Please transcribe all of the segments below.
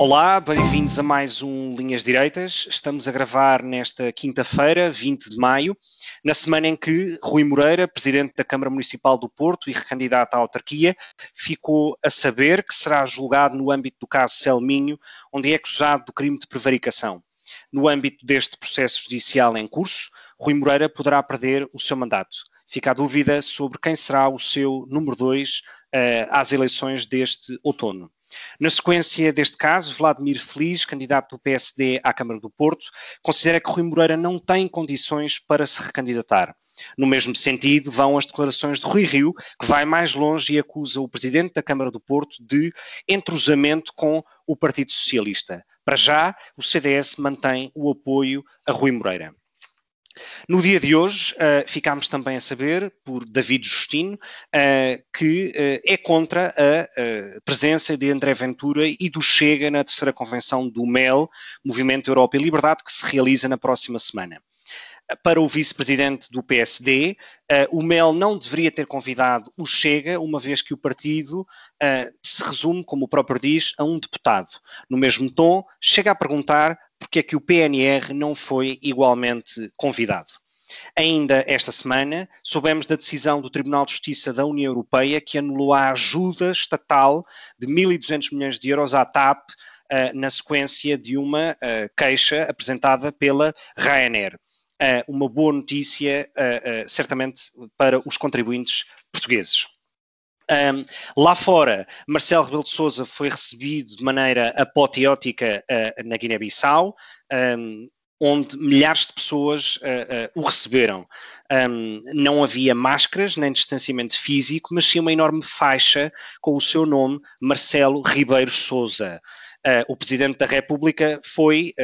Olá, bem-vindos a mais um Linhas Direitas. Estamos a gravar nesta quinta-feira, 20 de maio, na semana em que Rui Moreira, presidente da Câmara Municipal do Porto e recandidato à autarquia, ficou a saber que será julgado no âmbito do caso Selminho, onde é acusado do crime de prevaricação. No âmbito deste processo judicial em curso, Rui Moreira poderá perder o seu mandato. Fica a dúvida sobre quem será o seu número 2 uh, às eleições deste outono. Na sequência deste caso, Vladimir Feliz, candidato do PSD à Câmara do Porto, considera que Rui Moreira não tem condições para se recandidatar. No mesmo sentido, vão as declarações de Rui Rio, que vai mais longe e acusa o presidente da Câmara do Porto de entrosamento com o Partido Socialista. Para já, o CDS mantém o apoio a Rui Moreira. No dia de hoje, uh, ficámos também a saber, por David Justino, uh, que uh, é contra a presença de André Ventura e do Chega na terceira convenção do MEL, Movimento Europa e Liberdade, que se realiza na próxima semana para o vice-presidente do PSD, uh, o MEL não deveria ter convidado o Chega, uma vez que o partido uh, se resume, como o próprio diz, a um deputado. No mesmo tom, chega a perguntar porque é que o PNR não foi igualmente convidado. Ainda esta semana, soubemos da decisão do Tribunal de Justiça da União Europeia que anulou a ajuda estatal de 1.200 milhões de euros à TAP uh, na sequência de uma queixa apresentada pela Ryanair. Uh, uma boa notícia, certamente, para os contribuintes portugueses. Um, lá fora, Marcelo Rebelo de Sousa foi recebido de maneira apoteótica uh, na Guiné-Bissau, um, onde milhares de pessoas uh, uh, o receberam. Um, não havia máscaras nem distanciamento físico, mas sim uma enorme faixa com o seu nome, Marcelo Ribeiro Sousa. Uh, o Presidente da República foi,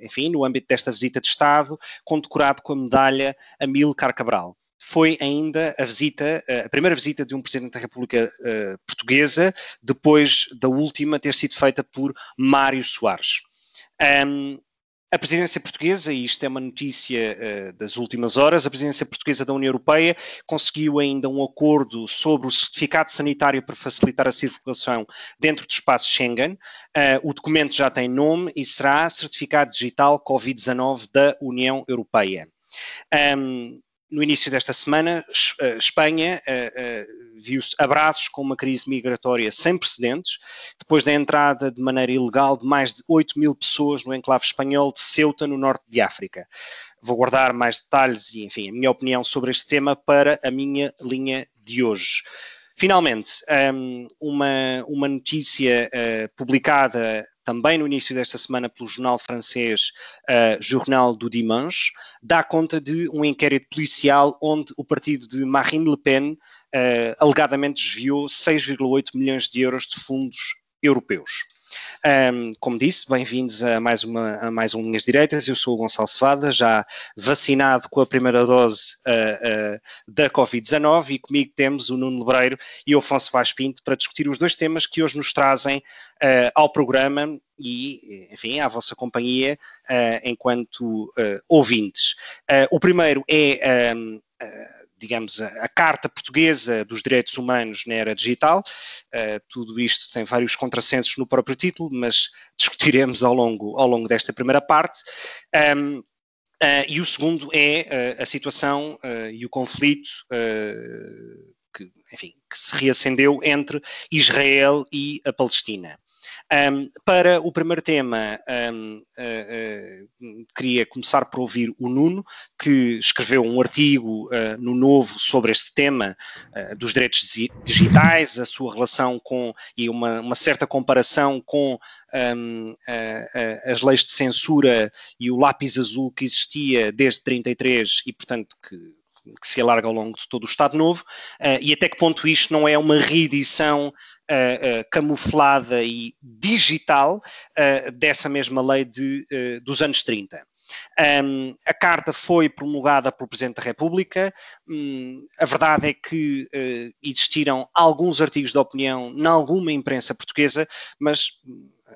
enfim, no âmbito desta visita de Estado, condecorado com a medalha Amílcar Cabral foi ainda a visita, a primeira visita de um Presidente da República uh, Portuguesa, depois da última ter sido feita por Mário Soares. Um, a presidência portuguesa, e isto é uma notícia uh, das últimas horas, a presidência portuguesa da União Europeia conseguiu ainda um acordo sobre o certificado sanitário para facilitar a circulação dentro do espaço Schengen. Uh, o documento já tem nome e será Certificado Digital Covid-19 da União Europeia. Um, no início desta semana, eh, Espanha uh, uh, viu-se abraços com uma crise migratória sem precedentes, depois da entrada de maneira ilegal de mais de 8 mil pessoas no enclave espanhol de Ceuta, no norte de África. Vou guardar mais detalhes e, enfim, a minha opinião sobre este tema para a minha linha de hoje. Finalmente, um, uma, uma notícia publicada também no início desta semana pelo jornal francês uh, Journal du Dimanche, dá conta de um inquérito policial onde o partido de Marine Le Pen uh, alegadamente desviou 6,8 milhões de euros de fundos europeus. Um, como disse, bem-vindos a mais, uma, a mais um Linhas Direitas. Eu sou o Gonçalo Cevada, já vacinado com a primeira dose uh, uh, da Covid-19 e comigo temos o Nuno Lebreiro e o Afonso Vaz Pinto para discutir os dois temas que hoje nos trazem uh, ao programa e, enfim, à vossa companhia enquanto ouvintes. o primeiro é um, digamos, a, a, Carta Portuguesa dos Direitos Humanos na Era Digital. Uh, tudo isto tem vários contrassensos no próprio título, mas discutiremos ao longo, ao longo desta primeira parte. Um, uh, e o segundo é uh, a situação e o conflito que, enfim, que se reacendeu entre Israel e a Palestina. Um, para o primeiro tema, um, uh, uh, queria começar por ouvir o Nuno, que escreveu um artigo uh, no Novo sobre este tema dos direitos digitais, a sua relação com e uma, uma certa comparação com um, as leis de censura e o lápis azul que existia desde 33 e, portanto, que que se alarga ao longo de todo o Estado Novo, e até que ponto isto não é uma reedição Uh, uh, camuflada e digital uh, dessa mesma lei de, dos anos 30. Um, a carta foi promulgada pelo Presidente da República. Um, a verdade é que uh, existiram alguns artigos de opinião em alguma imprensa portuguesa, mas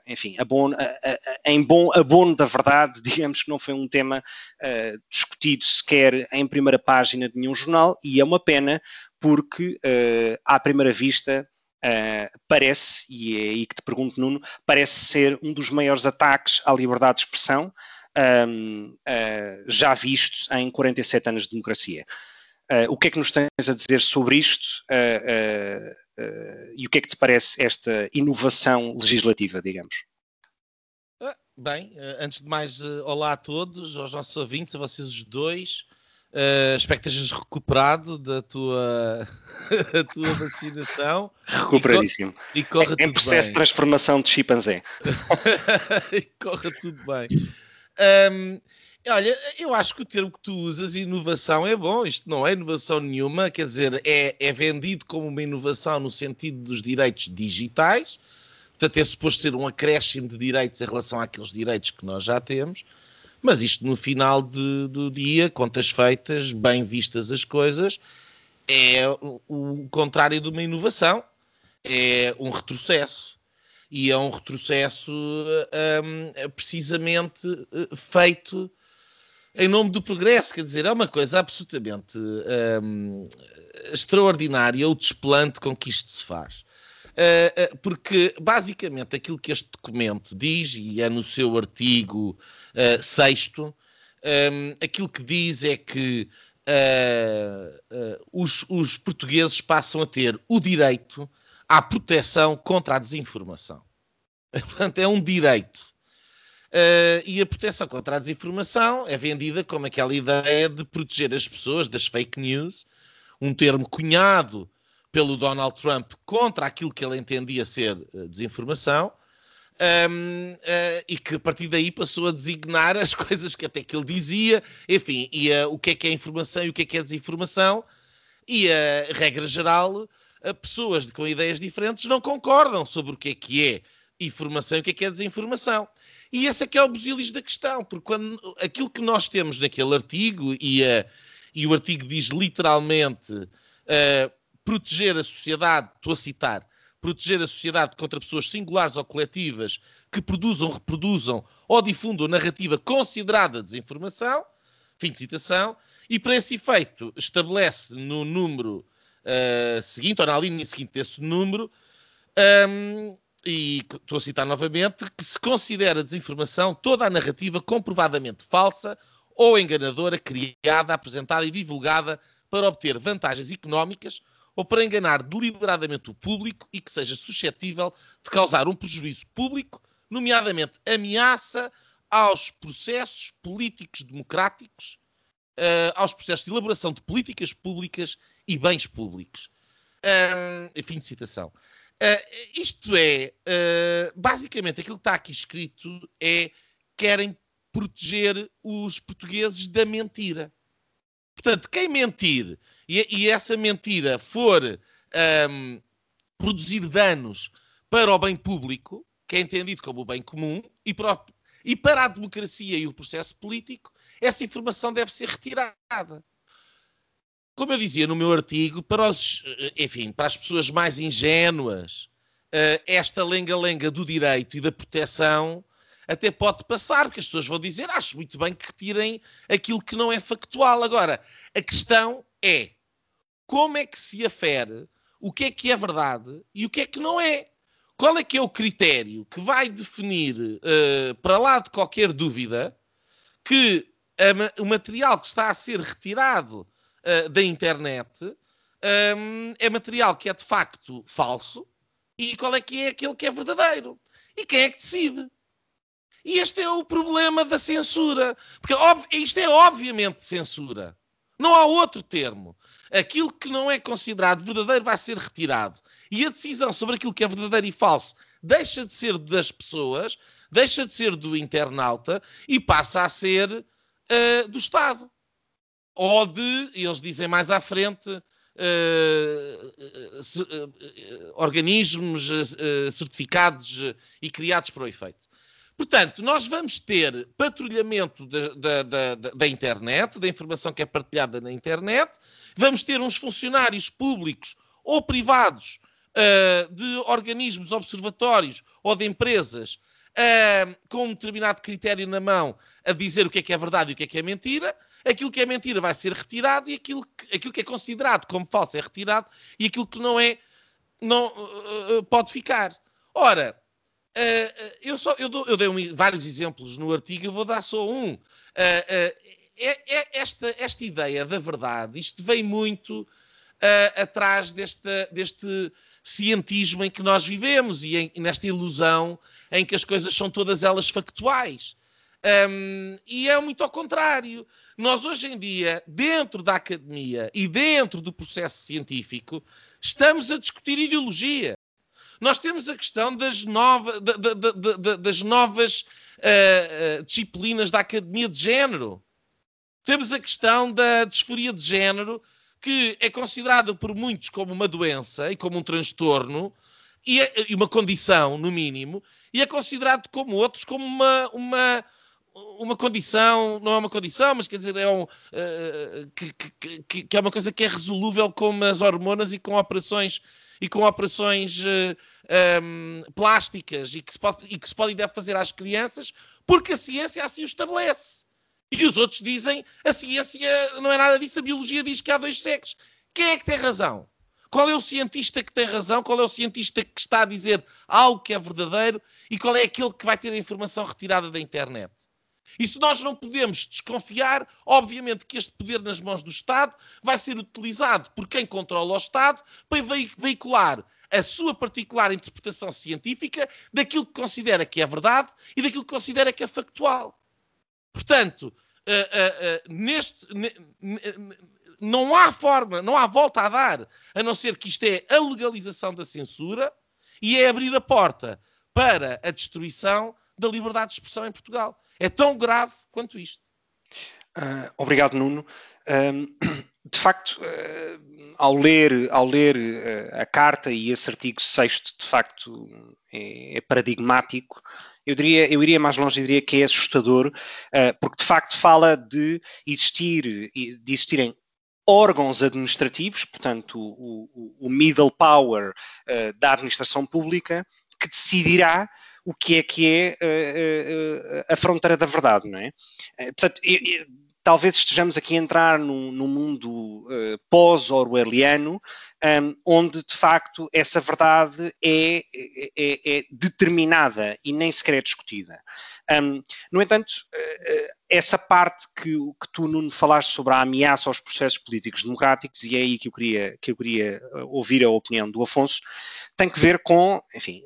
enfim, abono, a, a, em bom abono da verdade, digamos que não foi um tema uh, discutido sequer em primeira página de nenhum jornal, e é uma pena, porque uh, à primeira vista Uh, parece, e é aí que te pergunto, Nuno, parece ser um dos maiores ataques à liberdade de expressão um, uh, já vistos em 47 anos de democracia. Uh, o que é que nos tens a dizer sobre isto uh, e o que é que te parece esta inovação legislativa, digamos? Bem, antes de mais, olá a todos, aos nossos ouvintes, a vocês os dois. Uh, espero que estejas recuperado da tua, tua vacinação. Recuperadíssimo. E, e corra em, em processo bem. de transformação de chimpanzé. e corra tudo bem. Um, olha, eu acho que o termo que tu usas, inovação, é bom. Isto não é inovação nenhuma, quer dizer, é, é vendido como uma inovação no sentido dos direitos digitais. Portanto, é suposto ser um acréscimo de direitos em relação àqueles direitos que nós já temos. Mas isto, no final de, do dia, contas feitas, bem vistas as coisas, é o, contrário de uma inovação. É um retrocesso e é um retrocesso um, precisamente eh, feito em nome do progresso, quer dizer, é uma coisa absolutamente um, extraordinária o desplante com que isto se faz. Uh, porque, basicamente, aquilo que este documento diz, e é no seu artigo uh, sexto, um, aquilo que diz é que uh, os, os portugueses passam a ter o direito à proteção contra a desinformação. Portanto, é um direito. Uh, e a proteção contra a desinformação é vendida como aquela ideia de proteger as pessoas das fake news, um termo cunhado pelo Donald Trump contra aquilo que ele entendia ser uh, desinformação, um, uh, eh, e que a partir daí passou a designar as coisas que até que ele dizia, enfim, e o que é que é informação e o que é que é desinformação, e a regra geral pessoas com ideias diferentes não concordam sobre o que é que é informação e o que é que é desinformação. E esse é que é o busilis da questão, porque quando, aquilo que nós temos naquele artigo, e, e o artigo diz literalmente uh, proteger a sociedade, estou a citar, proteger a sociedade contra pessoas singulares ou coletivas que produzam, reproduzam ou difundam narrativa considerada desinformação, fim de citação, e para esse efeito estabelece no número uh, seguinte, ou na linha seguinte desse número, um, e estou a citar novamente, que se considera desinformação toda a narrativa comprovadamente falsa ou enganadora criada, apresentada e divulgada para obter vantagens económicas ou para enganar deliberadamente o público e que seja suscetível de causar um prejuízo público, nomeadamente ameaça aos processos políticos democráticos, uh, aos processos de elaboração de políticas públicas e bens públicos. Um, fim de citação. Uh, isto é, uh, basicamente, aquilo que está aqui escrito é querem proteger os portugueses da mentira. Portanto, quem mentir e, e essa mentira for um, ehm, produzir danos para o bem público, que é entendido como o bem comum, e para, e para a democracia e o processo político, essa informação deve ser retirada como eu dizia no meu artigo, para os, eh, enfim, para as pessoas mais ingênuas, eh, esta lenga-lenga do direito e da proteção até pode passar, porque as pessoas vão dizer, acho muito bem que retirem aquilo que não é factual. Agora, a questão é como é que se afere o que é que é verdade e o que é que não é. Qual é que é o critério que vai definir, uh, para lá de qualquer dúvida, que o material que está a ser retirado uh, da internet um, é material que é de facto falso e qual é que é aquele que é verdadeiro. E quem é que decide? E este é o problema da censura. Porque isto é obviamente censura. Não há outro termo. Aquilo que não é considerado verdadeiro vai ser retirado. E a decisão sobre aquilo que é verdadeiro e falso deixa de ser das pessoas, deixa de ser do internauta e passa a ser uh, do Estado. Ou de, eles dizem mais à frente, uh, organismos certificados e criados para o efeito. Portanto, nós vamos ter patrulhamento da, da, da, da, internet, da informação que é partilhada na internet, vamos ter uns funcionários públicos ou privados uh, de organismos observatórios ou de empresas uh, com um determinado critério na mão a dizer o que é que é verdade e o que é que é mentira. Aquilo que é mentira vai ser retirado e aquilo que, aquilo que é considerado como falso é retirado e aquilo que não é não uh, pode ficar. Ora, Uh, eu, só, eu, dou, eu dei um, vários exemplos no artigo, eu vou dar só um. Uh, é, é esta, esta ideia da verdade, isto vem muito atrás deste, deste cientismo em que nós vivemos e, em, nesta ilusão em que as coisas são todas elas factuais. Um, e é muito ao contrário. Nós, hoje em dia, dentro da academia e dentro do processo científico, estamos a discutir ideologia. Nós temos a questão das, nova, da, da, da, das novas uh, disciplinas da academia de género. Temos a questão da disforia de género, que é considerada por muitos como uma doença e como um transtorno, e, é, e uma condição, no mínimo, e é considerado como outros como uma, uma, uma condição, não é uma condição, mas quer dizer, é, um, uh, que, que, que, é uma coisa que é resolúvel com as hormonas e com operações e com operações uh, eh, um, ehm, plásticas e que, se pode, e que se pode e deve fazer às crianças, porque a ciência assim o estabelece. E os outros dizem a ciência não é nada disso, a biologia diz que há dois sexos. Quem é que tem razão? Qual é o cientista que tem razão? Qual é o cientista que está a dizer algo que é verdadeiro? E qual é aquele que vai ter a informação retirada da internet? E se nós não podemos desconfiar, obviamente que este poder nas mãos do Estado vai ser utilizado por quem controla o Estado para veicular a sua particular interpretação científica daquilo que considera que é verdade e daquilo que considera que é factual. Portanto, uh, uh, uh, neste, não há forma, não há volta a dar, a não ser que isto é a legalização da censura e é abrir a porta para a destruição da liberdade de expressão em Portugal. É tão grave quanto isto. Uh, obrigado, Nuno. Uh, de facto, uh, ao ler, ao ler a carta e esse artigo 6 de facto é, é, paradigmático, eu, diria, eu iria mais longe e diria que é assustador, porque de facto fala de existir, de existirem órgãos administrativos, portanto, o, o, o middle power da administração pública, que decidirá o que é que é uh, uh, a fronteira da verdade, não é? portanto, eu, eu, talvez estejamos aqui a entrar num, num mundo pós-orwelliano, um, onde de facto essa verdade é, é, é, determinada e nem sequer é discutida. Um, no entanto, essa parte que, que tu, Nuno, falaste sobre a ameaça aos processos políticos democráticos, e é aí que eu queria, que eu queria ouvir a opinião do Afonso, tem que ver com, enfim,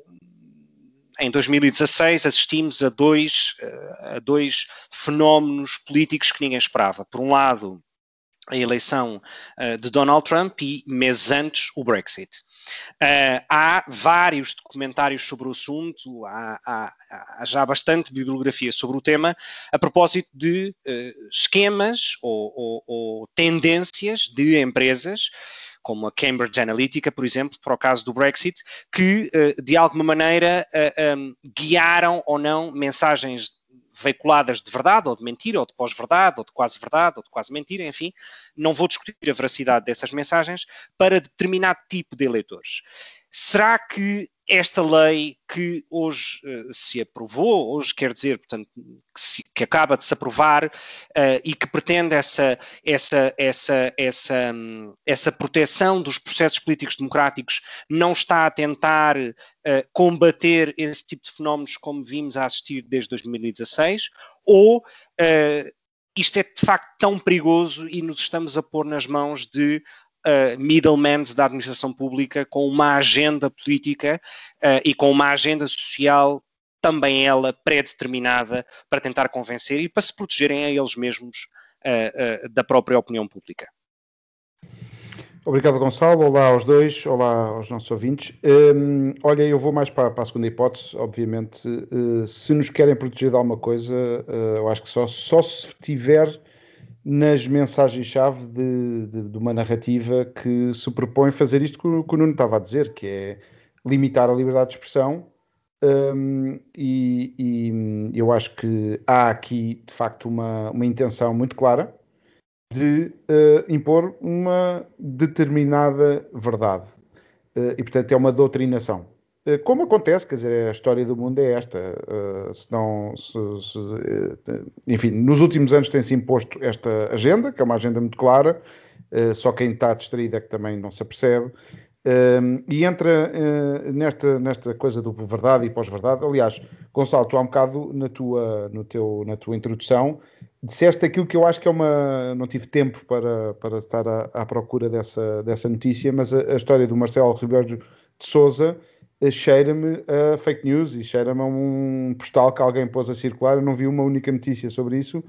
em 2016 assistimos a dois, a dois fenómenos políticos que ninguém esperava. Por um lado, a eleição uh, de Donald Trump e meses antes o Brexit. Uh, há vários documentários sobre o assunto, há, há, há, já bastante bibliografia sobre o tema, a propósito de esquemas ou, ou, ou tendências de empresas como a Cambridge Analytica, por exemplo, para o caso do Brexit, que eh, de alguma maneira eh, um, guiaram ou não mensagens veiculadas de verdade ou de mentira, ou de pós-verdade, ou de quase verdade, ou de quase mentira, enfim, não vou discutir a veracidade dessas mensagens para determinado tipo de eleitores. Será que esta lei que hoje uh, se aprovou, hoje quer dizer, portanto, que, se, que acaba de se aprovar uh, e que pretende essa, essa, essa, essa, um, essa proteção dos processos políticos democráticos, não está a tentar uh, combater esse tipo de fenómenos como vimos a assistir desde 2016, ou isto é de facto tão perigoso e nos estamos a pôr nas mãos de uh, middlemen da administração pública com uma agenda política uh, e com uma agenda social também ela pré-determinada para tentar convencer e para se protegerem a eles mesmos uh, uh, da própria opinião pública. Obrigado, Gonçalo. Olá aos dois, olá aos nossos ouvintes. Um, olha, eu vou mais para, para a segunda hipótese, obviamente. Uh, se nos querem proteger de alguma coisa, eu acho que só, só se tiver nas mensagens-chave de, de, de, uma narrativa que se propõe fazer isto que o, que o Nuno estava a dizer, que é limitar a liberdade de expressão. Um, e, e, eu acho que há aqui, de facto, uma, uma intenção muito clara de uh, impor uma determinada verdade. Uh, e, portanto, é uma doutrinação. Uh, como acontece, quer dizer, a história do mundo é esta. se não, se, se, enfim, nos últimos anos tem-se imposto esta agenda, que é uma agenda muito clara, só quem está distraído é que também não se apercebe. e entra nesta, nesta coisa do verdade e pós-verdade. Aliás, Gonçalo, tu há um bocado na tua, no teu, na tua introdução disseste aquilo que eu acho que é uma. Não tive tempo para, para estar à, à procura dessa, dessa notícia, mas a, a, história do Marcelo Ribeiro de Souza eh, cheira-me a fake news e cheira-me a um postal que alguém pôs a circular. Eu não vi uma única notícia sobre isso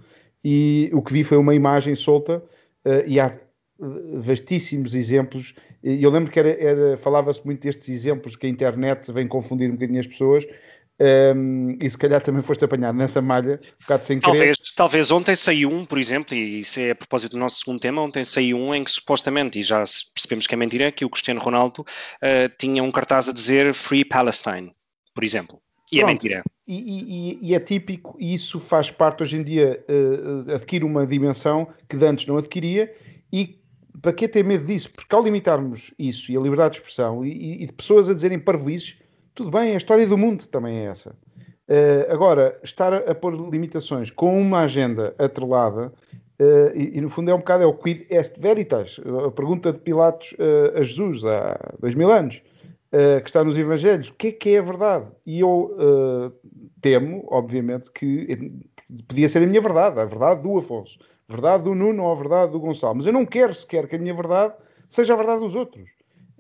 e o que vi foi uma imagem solta uh, e há eh, vastíssimos exemplos. Eu lembro que era, era falava-se muito destes exemplos que a internet vem confundir um bocadinho as pessoas um, e se calhar também foste apanhado nessa malha, um bocado sem talvez, querer. Talvez ontem saiu um, por exemplo, e isso é a propósito do nosso segundo tema, ontem saiu um em que supostamente, e já percebemos que é mentira, que o Cristiano Ronaldo uh, tinha um cartaz a dizer Free Palestine, por exemplo. E é Pronto, é mentira. E, e, e, é típico, e isso faz parte hoje em dia, uh, adquire uma dimensão que antes não adquiria, e para que ter medo disso? Porque ao limitarmos isso e a liberdade de expressão e, e de pessoas a dizerem parvoices, tudo bem, a história do mundo também é essa. Uh, agora, estar a, pôr limitações com uma agenda atrelada, uh, e, e, no fundo é um bocado é o quid est veritas, a pergunta de Pilatos uh, a Jesus há dois mil anos, que está nos Evangelhos, o que é que é a verdade? E eu temo, obviamente, que podia ser a minha verdade, a verdade do Afonso, a verdade do Nuno ou a verdade do Gonçalo, mas eu não quero sequer que a minha verdade seja a verdade dos outros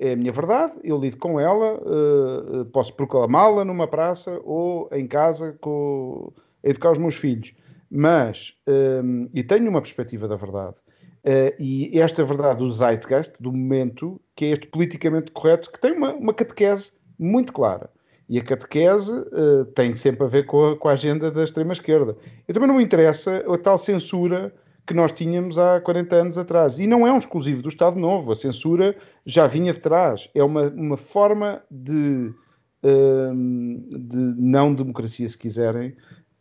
é a minha verdade, eu lido com ela, uh, posso proclamá-la numa praça ou em casa com, a educar os meus filhos. Mas, um, e tenho uma perspectiva da verdade, uh, e esta verdade do zeitgeist, do momento, que é este politicamente correto, que tem uma, uma catequese muito clara. E a catequese uh, tem sempre a ver com a, com a agenda da extrema-esquerda. E também não me interessa a tal censura que nós tínhamos há 40 anos atrás. E não é um exclusivo do Estado Novo, a censura já vinha de trás. É uma, uma forma de, uh, de não democracia, se quiserem.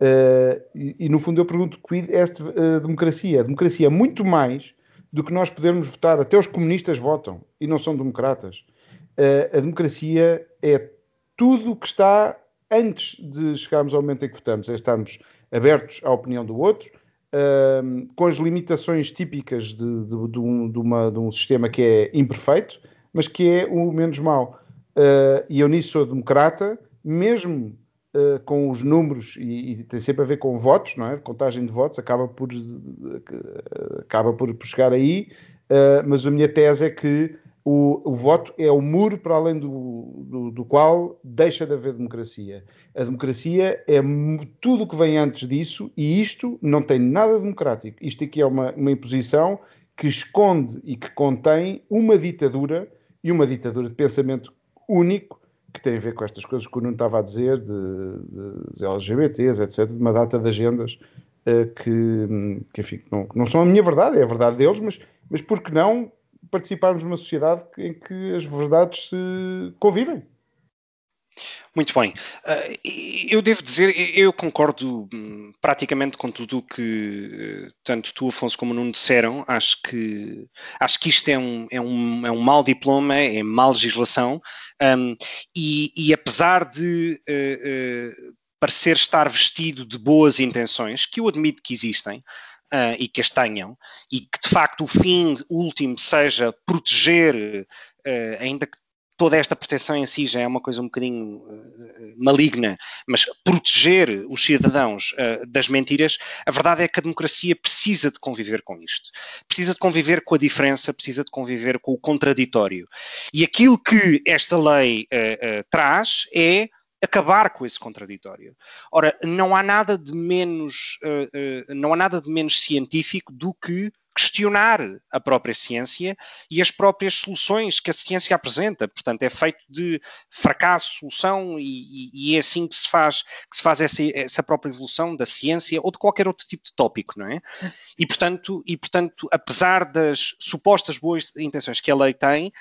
Uh, e, e, no fundo eu pergunto, quid é esta uh, democracia? A democracia é muito mais do que nós podermos votar. Até os comunistas votam e não são democratas. Uh, a democracia é tudo o que está antes de chegarmos ao momento em que votamos, é estarmos abertos à opinião do outro, com as limitações típicas de, de, de, um, de, uma, de um sistema que é imperfeito, mas que é o menos mau. Uh, e eu nisso sou democrata, mesmo uh, com os números, e, e, tem sempre a ver com votos, não é? Contagem de votos, acaba por, acaba por, por chegar aí, uh, mas a minha tese é que o, o, voto é o muro para além do, do, do, qual deixa de haver democracia. A democracia é tudo o que vem antes disso e isto não tem nada democrático. Isto aqui é uma, uma imposição que esconde e que contém uma ditadura e uma ditadura de pensamento único que tem a ver com estas coisas que o Nuno estava a dizer, de, de LGBTs, etc., de uma data de agendas uh, que, que, enfim, não, não são a minha verdade, é a verdade deles, mas, mas por que não participarmos numa sociedade em que as verdades se convivem. Muito bem. Uh, eu devo dizer, eu concordo hum, praticamente com tudo o que tanto tu, Afonso, como Nuno disseram. Acho que, acho que isto é um, é, um, é um mau diploma, é má legislação, um, e, e, apesar de uh, uh, parecer estar vestido de boas intenções, que eu admito que existem, uh, e que as tenham, e que de facto o fim último seja proteger, uh, ainda que toda esta proteção em si já é uma coisa um bocadinho uh, maligna, mas proteger os cidadãos uh, das mentiras, a verdade é que a democracia precisa de conviver com isto. Precisa de conviver com a diferença, precisa de conviver com o contraditório. E aquilo que esta lei uh, traz é acabar com esse contraditório. Ora, não há nada de menos, uh, uh, não há nada de menos científico do que questionar a própria ciência e as próprias soluções que a ciência apresenta. Portanto, é feito de fracasso, solução, e, e, é assim que se faz, que se faz essa, essa própria evolução da ciência ou de qualquer outro tipo de tópico, não é? E portanto, e, portanto apesar das supostas boas intenções que a lei tem,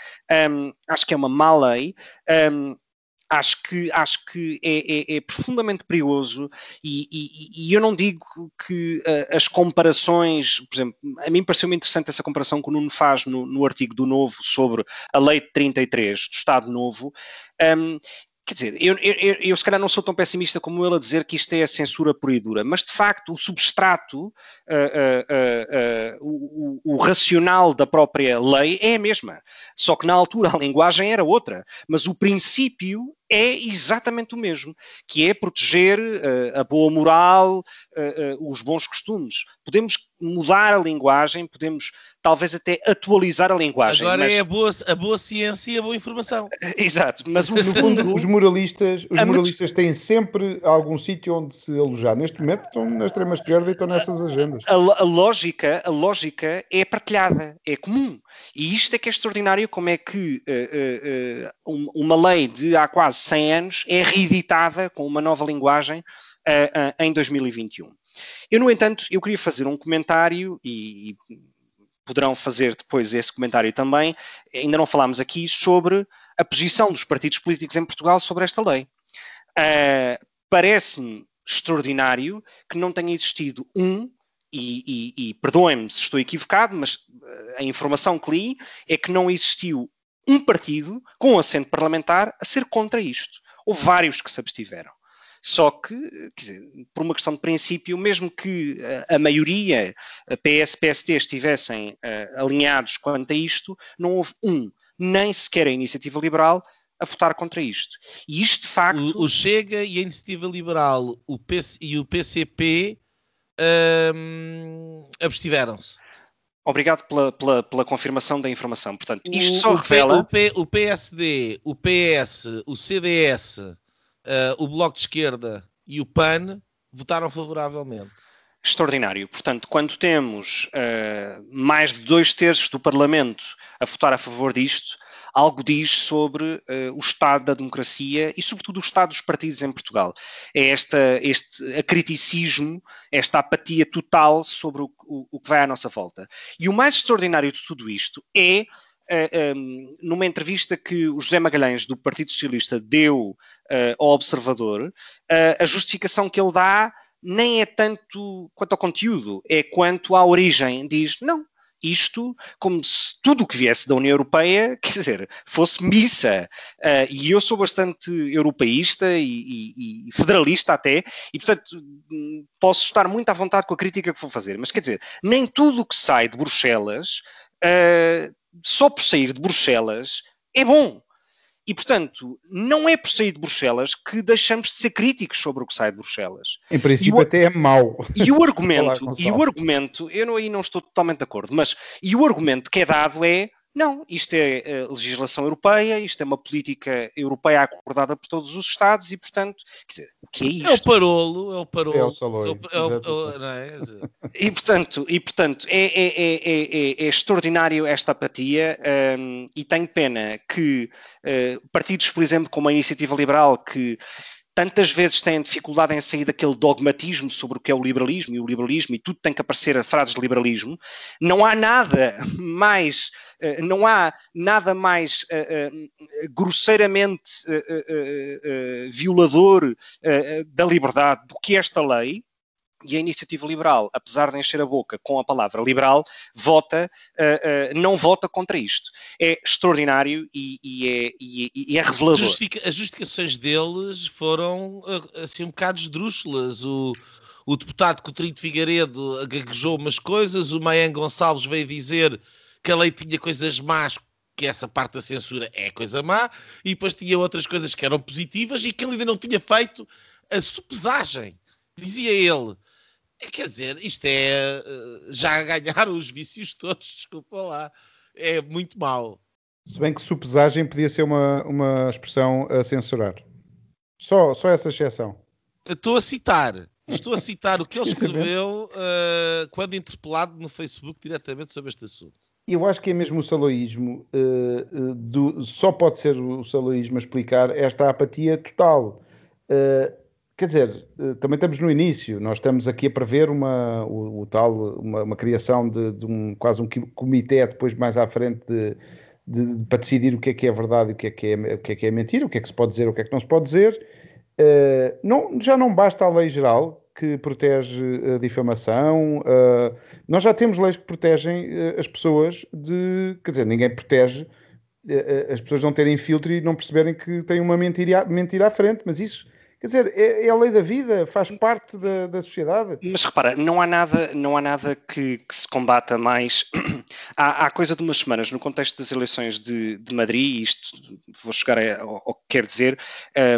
um, acho que é uma má lei. Um, acho que, acho que é, é, é profundamente perigoso e, e, e, eu não digo que uh, as comparações, por exemplo, a mim pareceu-me interessante essa comparação que o Nuno faz no, no, artigo do Novo sobre a Lei de 33 do Estado Novo. Um, Quer dizer, eu, eu, eu, se calhar não sou tão pessimista como ele a dizer que isto é a censura pura e dura, mas de facto o substrato, uh, uh, uh, o, o, racional da própria lei é a mesma. Só que na altura a linguagem era outra, mas o princípio é exatamente o mesmo, que é proteger uh, a boa moral, uh, uh, os bons costumes. Podemos mudar a linguagem, podemos talvez até atualizar a linguagem. Agora mas... é a boa, a boa ciência e a boa informação. Exato, mas no fundo os moralistas, os moralistas têm sempre algum sítio onde se alojar. Neste momento estão na extrema esquerda e estão nessas agendas. A, a, lógica, a lógica é partilhada, é comum. E isto é que é extraordinário, como é que uma lei de há quase 100 anos é reeditada com uma nova linguagem uh, uh, em 2021. Eu, no entanto, eu queria fazer um comentário e, e poderão fazer depois esse comentário também. Ainda não falámos aqui sobre a posição dos partidos políticos em Portugal sobre esta lei. Uh, Parece-me extraordinário que não tenha existido um, e, e, e perdoem-me se estou equivocado, mas a informação que li é que não existiu um partido com assento parlamentar a ser contra isto. Houve vários que se abstiveram. Só que, dizer, por uma questão de princípio, mesmo que a, a maioria, a PS, PST, estivessem uh, alinhados quanto a isto, não houve um, nem sequer a Iniciativa Liberal, a votar contra isto. E isto, de facto. O, o Chega e a Iniciativa Liberal o PC, e o PCP um, abstiveram-se. Obrigado pela, pela, pela, confirmação da informação. Portanto, isto só o, revela. O, P, o, PSD, o PS, o CDS, uh, eh, o Bloco de Esquerda e o PAN votaram favoravelmente. Extraordinário. Portanto, quando temos uh, mais de dois terços do Parlamento a votar a favor disto, algo diz sobre uh, o estado da democracia e, sobretudo, o estado dos partidos em Portugal. É esta, este acriticismo, esta apatia total sobre o, o, o que vai à nossa volta. E o mais extraordinário de tudo isto é eh, ehm, numa entrevista que o José Magalhães, do Partido Socialista, deu uh, ao Observador, a justificação que ele dá nem é tanto quanto ao conteúdo, é quanto à origem. Diz: não, isto como se tudo o que viesse da União Europeia, quer dizer, fosse missa. Uh, e eu sou bastante europeísta e, e, e, federalista até, e portanto posso estar muito à vontade com a crítica que vou fazer. Mas quer dizer, nem tudo o que sai de Bruxelas, uh, só por sair de Bruxelas, é bom. E, portanto, não é por sair de Bruxelas que deixamos de ser críticos sobre o que sai de Bruxelas. Em princípio, o, até é mau. E o argumento, e o argumento, eu não, aí não estou totalmente de acordo, mas e o argumento que é dado é não, isto é uh, legislação europeia, isto é uma política europeia acordada por todos os Estados e, portanto, dizer, o que é isto? É o parolo, é o parolo. É o salões. É o, é, e, portanto, e, portanto é, é, é, extraordinário esta apatia um, e tenho pena que uh, partidos, por exemplo, como a Iniciativa Liberal, que tantas vezes têm dificuldade em sair daquele dogmatismo sobre o que é o liberalismo e o liberalismo e tudo tem que aparecer frases de liberalismo, não há nada mais, eh, não há nada mais uh, uh, grosseiramente violador da liberdade do que esta lei, e a iniciativa liberal, apesar de encher a boca com a palavra liberal, vota, uh, uh, não vota contra isto. É extraordinário e, e, é, e, e é, revelador. As justificações deles foram assim um bocado esdrúxulas. O, o deputado Coutinho de Figueiredo gaguejou umas coisas, o Mayan Gonçalves veio dizer que a lei tinha coisas más, que essa parte da censura é coisa má, e depois tinha outras coisas que eram positivas e que ele ainda não tinha feito a supesagem. Dizia ele, quer dizer, isto é eh, já ganhar os vícios todos, desculpa lá. É muito mau. Se bem que supesagem podia ser uma, uma expressão a censurar. Só, só essa exceção. Estou a citar. Estou a citar o que ele escreveu uh, quando interpelado no Facebook diretamente sobre este assunto. Eu acho que é mesmo o saloísmo, uh, do, só pode ser o saloísmo a explicar esta apatia total. Quer dizer, também estamos no início, nós estamos aqui a prever uma, o, o tal, uma, uma criação de, de, um, quase um comitê depois mais à frente de, de, para decidir o que é que é verdade e o que é que é, o que é que é mentira, o que é que se pode dizer, o que é que não se pode dizer. Uh, não, já não basta a lei geral que protege a difamação. Uh, nós já temos leis que protegem as pessoas de. Quer dizer, ninguém protege as pessoas não terem filtro e não perceberem que têm uma mentira, mentira à frente, mas isso Quer dizer, é, é, a lei da vida, faz parte da, da sociedade. Mas repara, não há nada, não há nada que, que se combata mais. há, há, coisa de umas semanas, no contexto das eleições de, de Madrid, isto vou chegar ao, ao que quer dizer,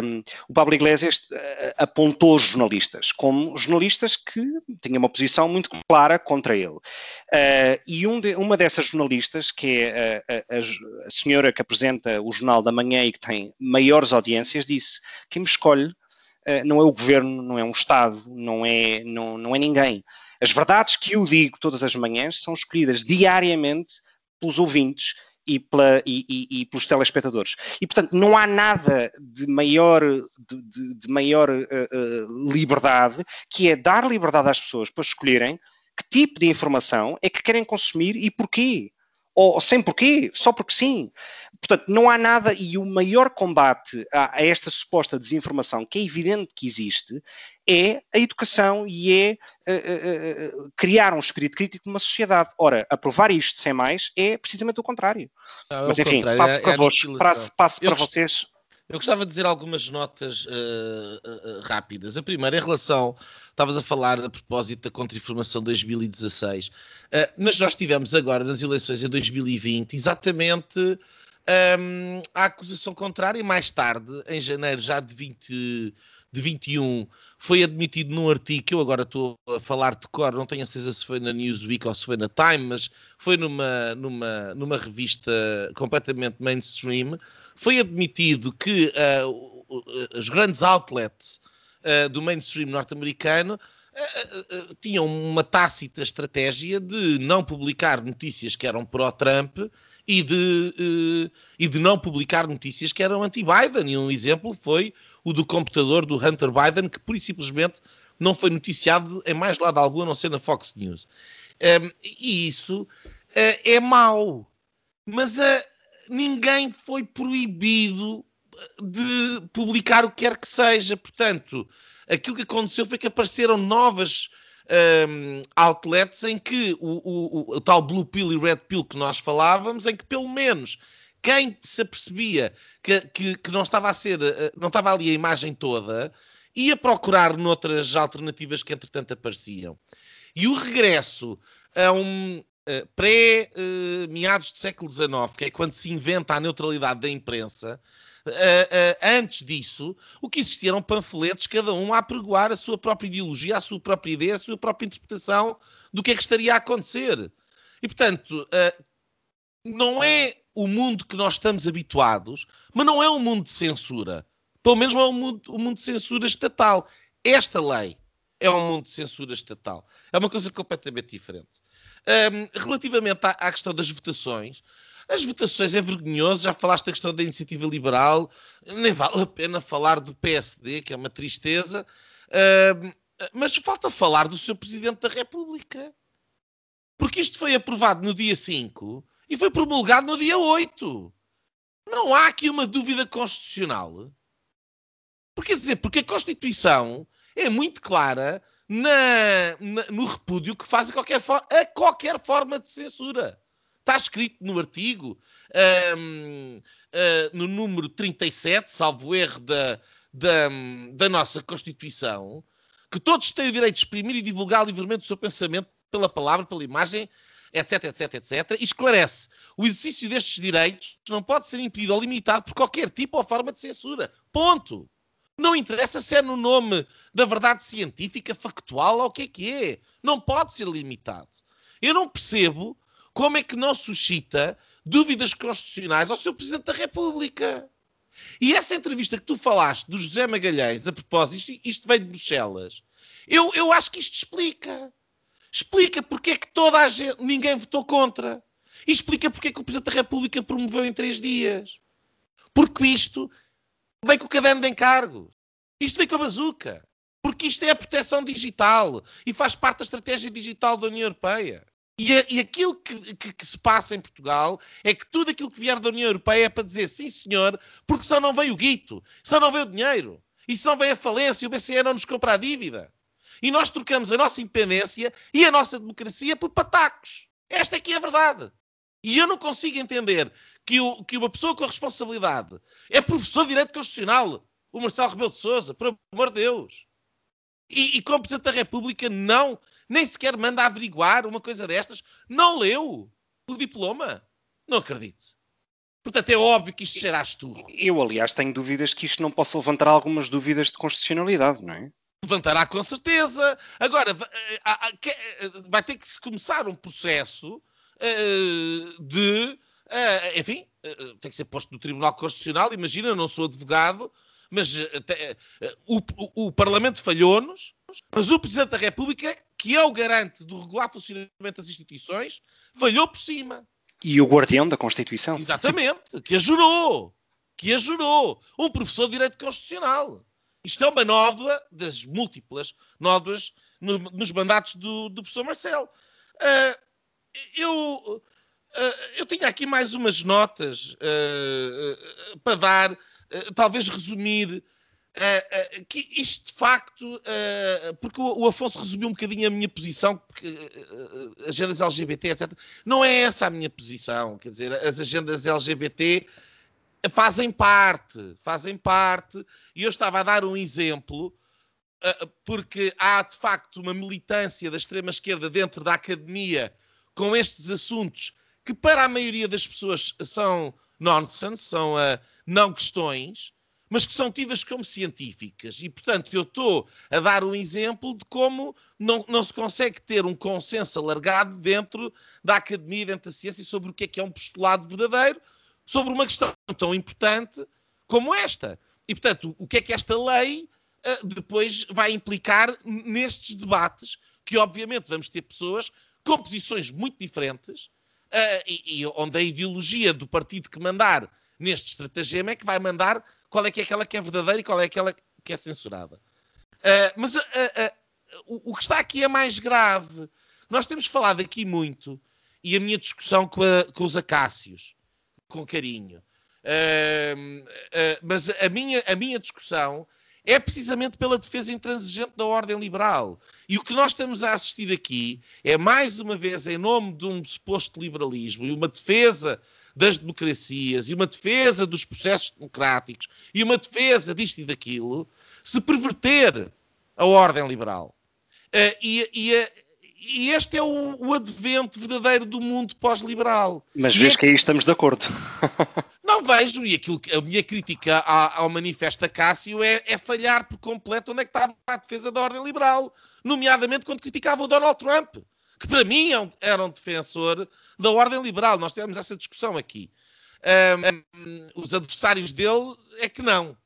um, o Pablo Iglesias uh, apontou jornalistas como jornalistas que tinham uma posição muito clara contra ele. Uh, e um de, uma dessas jornalistas, que é a, a, a senhora que apresenta o Jornal da Manhã e que tem maiores audiências, disse: quem me escolhe eh, não é o governo, não é um Estado, não é, não, não é ninguém. As verdades que eu digo todas as manhãs são escolhidas diariamente pelos ouvintes e, pela, e, e, e, pelos telespectadores. E, portanto, não há nada de maior, de, de, de maior uh, uh, liberdade que é dar liberdade às pessoas para escolherem que tipo de informação é que querem consumir e porquê ou sem porquê, só porque sim. Portanto, não há nada, e o maior combate a, a, esta suposta desinformação, que é evidente que existe, é a educação e é uh, uh, uh, criar um espírito crítico numa sociedade.Ora, aprovar isto sem mais é precisamente o contrário. Não, Mas enfim, passo é, para, é vos, passo, passo para vocês. Eu gostava de dizer algumas notas uh, uh, rápidas. A primeira, em relação, estavas a falar a propósito da contra-informação 2016, uh, mas nós tivemos agora nas eleições em 2020 exatamente um, a acusação contrária, mais tarde, em janeiro já de 20, de 21, foi admitido num artigo que eu agora estou a falar de cor, não tenho a certeza se foi na Newsweek ou se foi na Time, mas foi numa, numa, numa revista completamente mainstream foi admitido que uh, os grandes outlets uh, do mainstream norte-americano uh, tinham uma tácita estratégia de não publicar notícias que eram pró-Trump e de, e de não publicar notícias que eram anti-Biden. E um exemplo foi o do computador do Hunter Biden, que e simplesmente não foi noticiado em mais lado algum, a não ser na Fox News. Um, e isso é mau. Mas a ninguém foi proibido de publicar o que quer que seja. Portanto, aquilo que aconteceu foi que apareceram novas um, outlets em que o, o, o, tal Blue Pill e Red Pill que nós falávamos, em que pelo menos quem se apercebia que, que, que não estava a ser, eh, não estava ali a imagem toda, ia procurar noutras alternativas que entretanto apareciam. E o regresso a um, eh, pré-meados do século XIX, que é quando se inventa a neutralidade da imprensa, uh, antes disso, o que existia eram panfletos, cada um a apregoar a sua própria ideologia, a sua própria ideia, a sua própria interpretação do que é que estaria a acontecer. E, portanto, não é o mundo que nós estamos habituados, mas não é um mundo de censura. Pelo menos não é um mundo, um mundo de censura estatal. Esta lei é um mundo de censura estatal. É uma coisa completamente diferente. Um, relativamente à, à, questão das votações, as votações é vergonhoso, já falaste da questão da iniciativa liberal, nem vale a pena falar do PSD, que é uma tristeza, um, mas falta falar do seu Presidente da República. Porque isto foi aprovado no dia 5 e foi promulgado no dia 8. Não há aqui uma dúvida constitucional. Porque, quer dizer, porque a Constituição é muito clara na, na, no repúdio que faz a qualquer, a qualquer forma de censura. Está escrito no artigo, um, uh, ah, no número 37, salvo erro da, da, da nossa Constituição, que todos têm o direito de exprimir e divulgar livremente o seu pensamento pela palavra, pela imagem, etc, etc, etc, e esclarece: o exercício destes direitos não pode ser impedido ou limitado por qualquer tipo ou forma de censura. Ponto. Não interessa se é no nome da verdade científica, factual ou o que é que é. Não pode ser limitado. Eu não percebo como é que não suscita dúvidas constitucionais ao seu Presidente da República. E essa entrevista que tu falaste do José Magalhães, a propósito, isto, isto veio de Bruxelas, eu, eu acho que isto explica. Explica porque é que toda a gente, ninguém votou contra. E explica porque é que o Presidente da República promoveu em três dias. Porque isto vem com o caderno de encargos. Isto vem com a bazuca. Porque isto é a proteção digital e faz parte da estratégia digital da União Europeia. E, e aquilo que, que, que, se passa em Portugal é que tudo aquilo que vier da União Europeia é para dizer sim, senhor, porque só não veio o guito, só não veio o dinheiro, e só não veio a falência, o BCE não nos compra a dívida. E nós trocamos a nossa independência e a nossa democracia por patacos. Esta é que é a verdade. E eu não consigo entender que, o, que uma pessoa com responsabilidade é professor de Direito Constitucional, o Marcelo Rebelo de Sousa, por amor de Deus. E, e como Presidente da República não nem sequer manda averiguar uma coisa destas, não leu o diploma. Não acredito. Portanto, é óbvio que isto será esturro. Eu, aliás, tenho dúvidas que isto não possa levantar algumas dúvidas de constitucionalidade, não é? Levantará com certeza. Agora, eh, eh, vai ter que se começar um processo eh, de. Enfim, tem que ser posto no Tribunal Constitucional. Imagina, não sou advogado, mas o, o, o Parlamento falhou-nos, mas o Presidente da República que é o garante do regular funcionamento das instituições, falhou por cima. E o guardião da Constituição. Exatamente, que a jurou. Que a jurou. Um professor de Direito Constitucional. Isto é uma nódoa das múltiplas nódoas no, nos mandatos do, do professor Marcelo. Uh, eu, uh, eu tinha aqui mais umas notas uh, para dar, talvez resumir Uh, uh, que isto de facto, uh, porque o, o, Afonso resumiu um bocadinho a minha posição, porque agendas LGBT, etc. Não é essa a minha posição, quer dizer, as agendas LGBT fazem parte, fazem parte, e eu estava a dar um exemplo, porque há de facto uma militância da extrema-esquerda dentro da academia com estes assuntos que para a maioria das pessoas são nonsense, são não questões, mas que são tidas como científicas. E, portanto, eu estou a dar um exemplo de como não, não se consegue ter um consenso alargado dentro da academia, dentro da ciência, sobre o que é que é um postulado verdadeiro, sobre uma questão tão importante como esta. E, portanto, o que é que esta lei uh, depois vai implicar nestes debates, que obviamente vamos ter pessoas com posições muito diferentes, uh, e, e onde a ideologia do partido que mandar neste estratagema é que vai mandar qual é que é aquela que é verdadeira e qual é aquela que é censurada. Uh, mas o, o, que está aqui é mais grave. Nós temos falado aqui muito, e a minha discussão com, a, com os acácios, com carinho. mas a minha, a minha discussão é precisamente pela defesa intransigente da ordem liberal. E o que nós estamos a assistir aqui é, mais uma vez, em nome de um suposto liberalismo e uma defesa das democracias e uma defesa dos processos democráticos e uma defesa disto e daquilo, se perverter a ordem liberal. Uh, e, e, e, este é o, o, advento verdadeiro do mundo pós-liberal. Mas vês é... que aí estamos de acordo. Não vejo, e aquilo que a minha crítica ao, ao manifesto Cássio é, é, falhar por completo onde é que estava a defesa da ordem liberal, nomeadamente quando criticava o Donald Trump que para mim é era um defensor da ordem liberal. Nós tivemos essa discussão aqui. Um, os adversários dele é que não.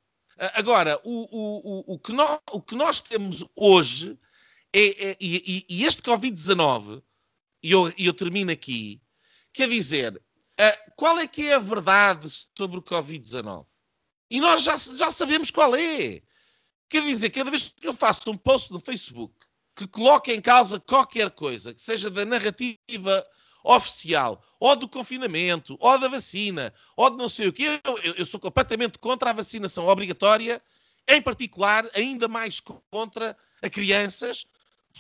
Agora, o, o, o, que, nós, o que nós temos hoje é, é e, e, este Covid-19, e eu, eu termino aqui, quer dizer, uh, qual é que é a verdade sobre o Covid-19? E nós já, já sabemos qual é. Quer dizer, cada vez que eu faço um post no Facebook que coloque em causa qualquer coisa, que seja da narrativa oficial, ou do confinamento, ou da vacina, ou de não sei o quê, eu, eu sou completamente contra a vacinação obrigatória, em particular, ainda mais contra a crianças,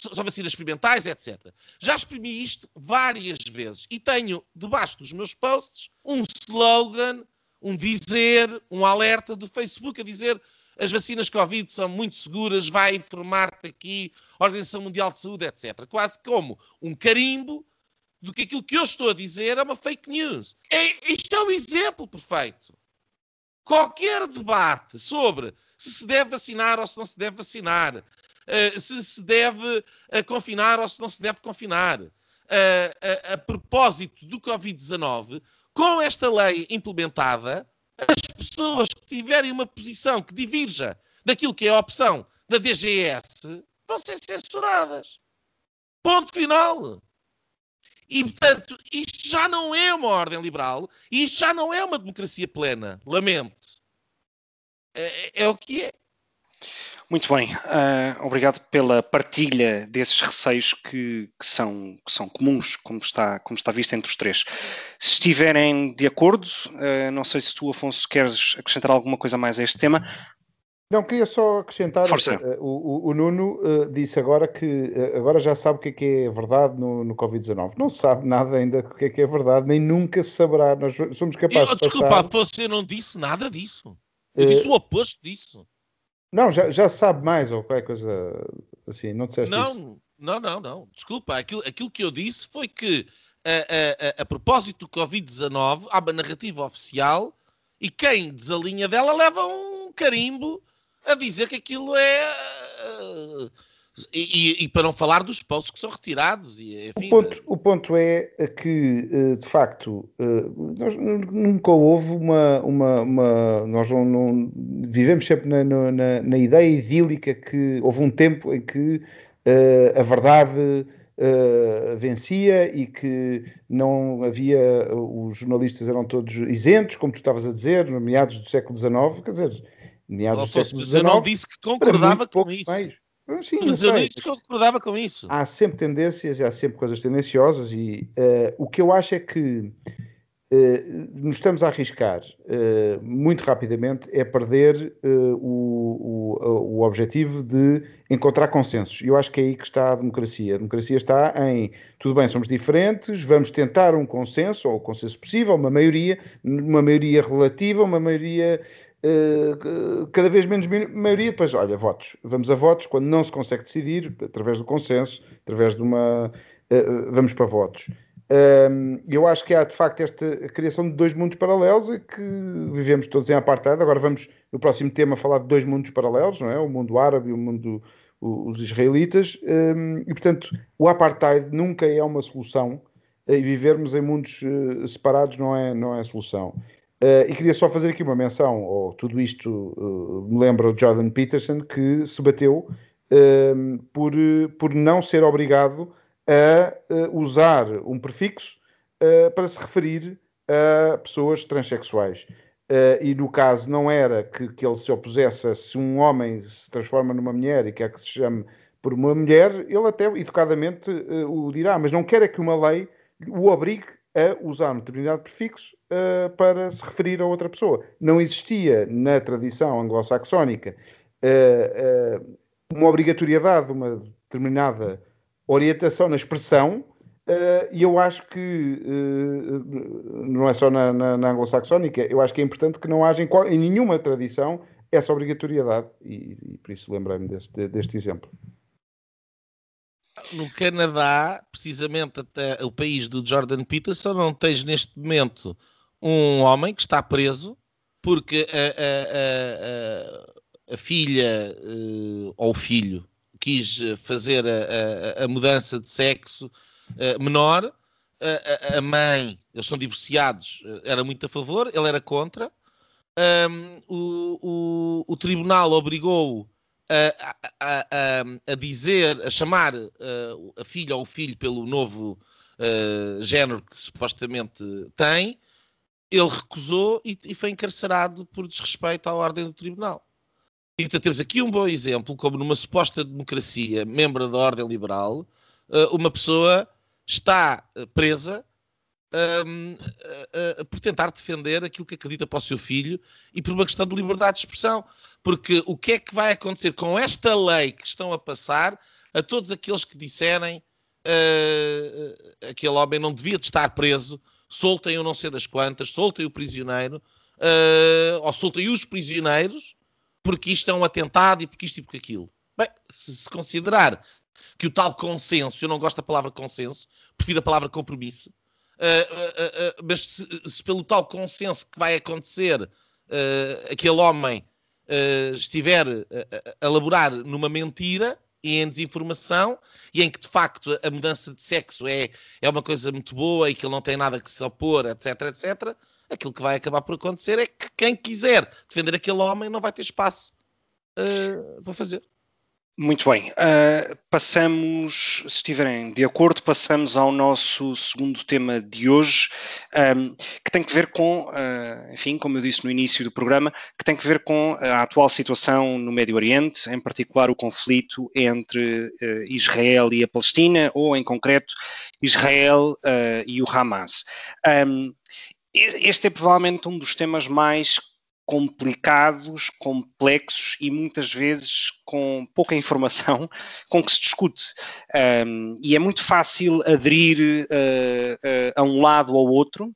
são vacinas experimentais, etc. Já exprimi isto várias vezes e tenho debaixo dos meus posts um slogan, um dizer, um alerta do Facebook a dizer as vacinas Covid são muito seguras, vai informar-te aqui Organização Mundial de Saúde, etc. Quase como um carimbo do que aquilo que eu estou a dizer é uma fake news. É, isto é um exemplo perfeito. Qualquer debate sobre se se deve vacinar ou se não se deve vacinar, uh, se se deve uh, confinar ou se não se deve confinar, uh, a, propósito do Covid-19, com esta lei implementada, as pessoas que tiverem uma posição que divirja daquilo que é a opção da DGS vão ser censuradas. Ponto final. E, portanto, isto já não é uma ordem liberal e isto já não é uma democracia plena. Lamento. É, é o que é. Muito bem, uh, obrigado pela partilha desses receios que, que, são, que, são, comuns, como está, como está visto entre os três. Se estiverem de acordo, uh, não sei se tu, Afonso, queres acrescentar alguma coisa mais a este tema. Não, queria só acrescentar, uh, o, o, Nuno disse agora que agora já sabe o que é que é verdade no, no Covid-19. Não sabe nada ainda do que é que é verdade, nem nunca se saberá. Nós somos capazes eu, de Desculpa, passar... você não disse nada disso. Eu disse o oposto disso. Não, já, já sabe mais ou qualquer coisa assim, não disseste não, isso? Não, não, não, desculpa, aquilo, aquilo que eu disse foi que a, a, a, a propósito do Covid-19 há uma narrativa oficial e quem desalinha dela leva um carimbo a dizer que aquilo é uh, e, e, para não falar dos posts que são retirados. E, enfim, o, ponto, o ponto é que, eh, de facto, eh, nós nunca houve uma. uma, uma nós não, não, vivemos sempre na, na, na, ideia idílica que houve um tempo em que uh, a verdade. Uh, vencia e que não havia, os jornalistas eram todos isentos, como tu estavas a dizer, no meados do século XIX, quer dizer, meados do século XIX. Eu não disse que concordava com isso. Mais. Sim, Mas eu nem concordava com isso. Há sempre tendências, há sempre coisas tendenciosas e uh, o que eu acho é que uh, nos estamos a arriscar uh, muito rapidamente é perder o, o, o objetivo de encontrar consensos. E eu acho que é aí que está a democracia. A democracia está em, tudo bem, somos diferentes, vamos tentar um consenso, ou um consenso possível, uma maioria, uma maioria relativa, uma maioria cada vez menos maioria, depois, olha, votos. Vamos a votos quando não se consegue decidir, através do consenso, através de uma. Uh, vamos para votos. Eu acho que há de facto esta criação de dois mundos paralelos e que vivemos todos em apartheid. Agora vamos no próximo tema falar de dois mundos paralelos, não é? O mundo árabe e o mundo os israelitas. E portanto, o apartheid nunca é uma solução e vivermos em mundos separados não é, não é a solução. Uh, e queria só fazer aqui uma menção, ou tudo isto uh, me lembra o Jordan Peterson, que se bateu uh, por, por não ser obrigado a usar um prefixo para se referir a pessoas transexuais. e no caso não era que, que ele se opusesse a se um homem se transforma numa mulher e quer que se chame por uma mulher, ele até educadamente o dirá, mas não quer é que uma lei o obrigue a usar um determinado prefixo uh, para se referir a outra pessoa. Não existia na tradição anglo-saxónica uh, uh, uma obrigatoriedade, uma determinada orientação na expressão, e eu acho que não é só na, na, na anglo-saxónica, eu acho que é importante que não haja em, qual, em nenhuma tradição essa obrigatoriedade, e, e por isso lembrei-me deste, deste exemplo no Canadá, precisamente até o país do Jordan Peterson, não tens neste momento um homem que está preso porque a, a, a, a filha uh, ou o filho quis fazer a, mudança de sexo uh, menor. A, mãe, eles são divorciados, eh, era muito a favor, ele era contra. Um, o, o, o, tribunal obrigou-o a, a, a, dizer, a chamar uh, a filha ou o filho pelo novo uh, género que supostamente tem, ele recusou e, e, foi encarcerado por desrespeito à ordem do tribunal. E portanto temos aqui um bom exemplo, como numa suposta democracia, membro da ordem liberal, uh, uma pessoa está presa um, uh, uh, por tentar defender aquilo que acredita para o seu filho e por uma questão de liberdade de expressão. Porque o que é que vai acontecer com esta lei que estão a passar a todos aqueles que disserem uh, aquele homem não devia de estar preso, soltem o não sei das quantas, soltem o prisioneiro, ou soltem os prisioneiros, porque isto é um atentado e porque isto e porque aquilo. Bem, se se considerar que o tal consenso, eu não gosto da palavra consenso, prefiro a palavra compromisso, uh, uh, mas se, se, pelo tal consenso que vai acontecer aquele homem estiver a, a elaborar numa mentira e em desinformação e em que de facto a mudança de sexo é, é uma coisa muito boa e que ele não tem nada que se opor, etc, etc, aquilo que vai acabar por acontecer é que quem quiser defender aquele homem não vai ter espaço para fazer. Muito bem. Uh, passamos, se estiverem de acordo, passamos ao nosso segundo tema de hoje, um, que tem que ver com, uh, enfim, como eu disse no início do programa, que tem que ver com a atual situação no Médio Oriente, em particular o conflito entre uh, Israel e a Palestina, ou em concreto Israel e o Hamas. Um, este é provavelmente um dos temas mais complicados, complexos e muitas vezes com pouca informação com que se discute. Um, e é muito fácil aderir uh, uh, a um lado ou ao outro,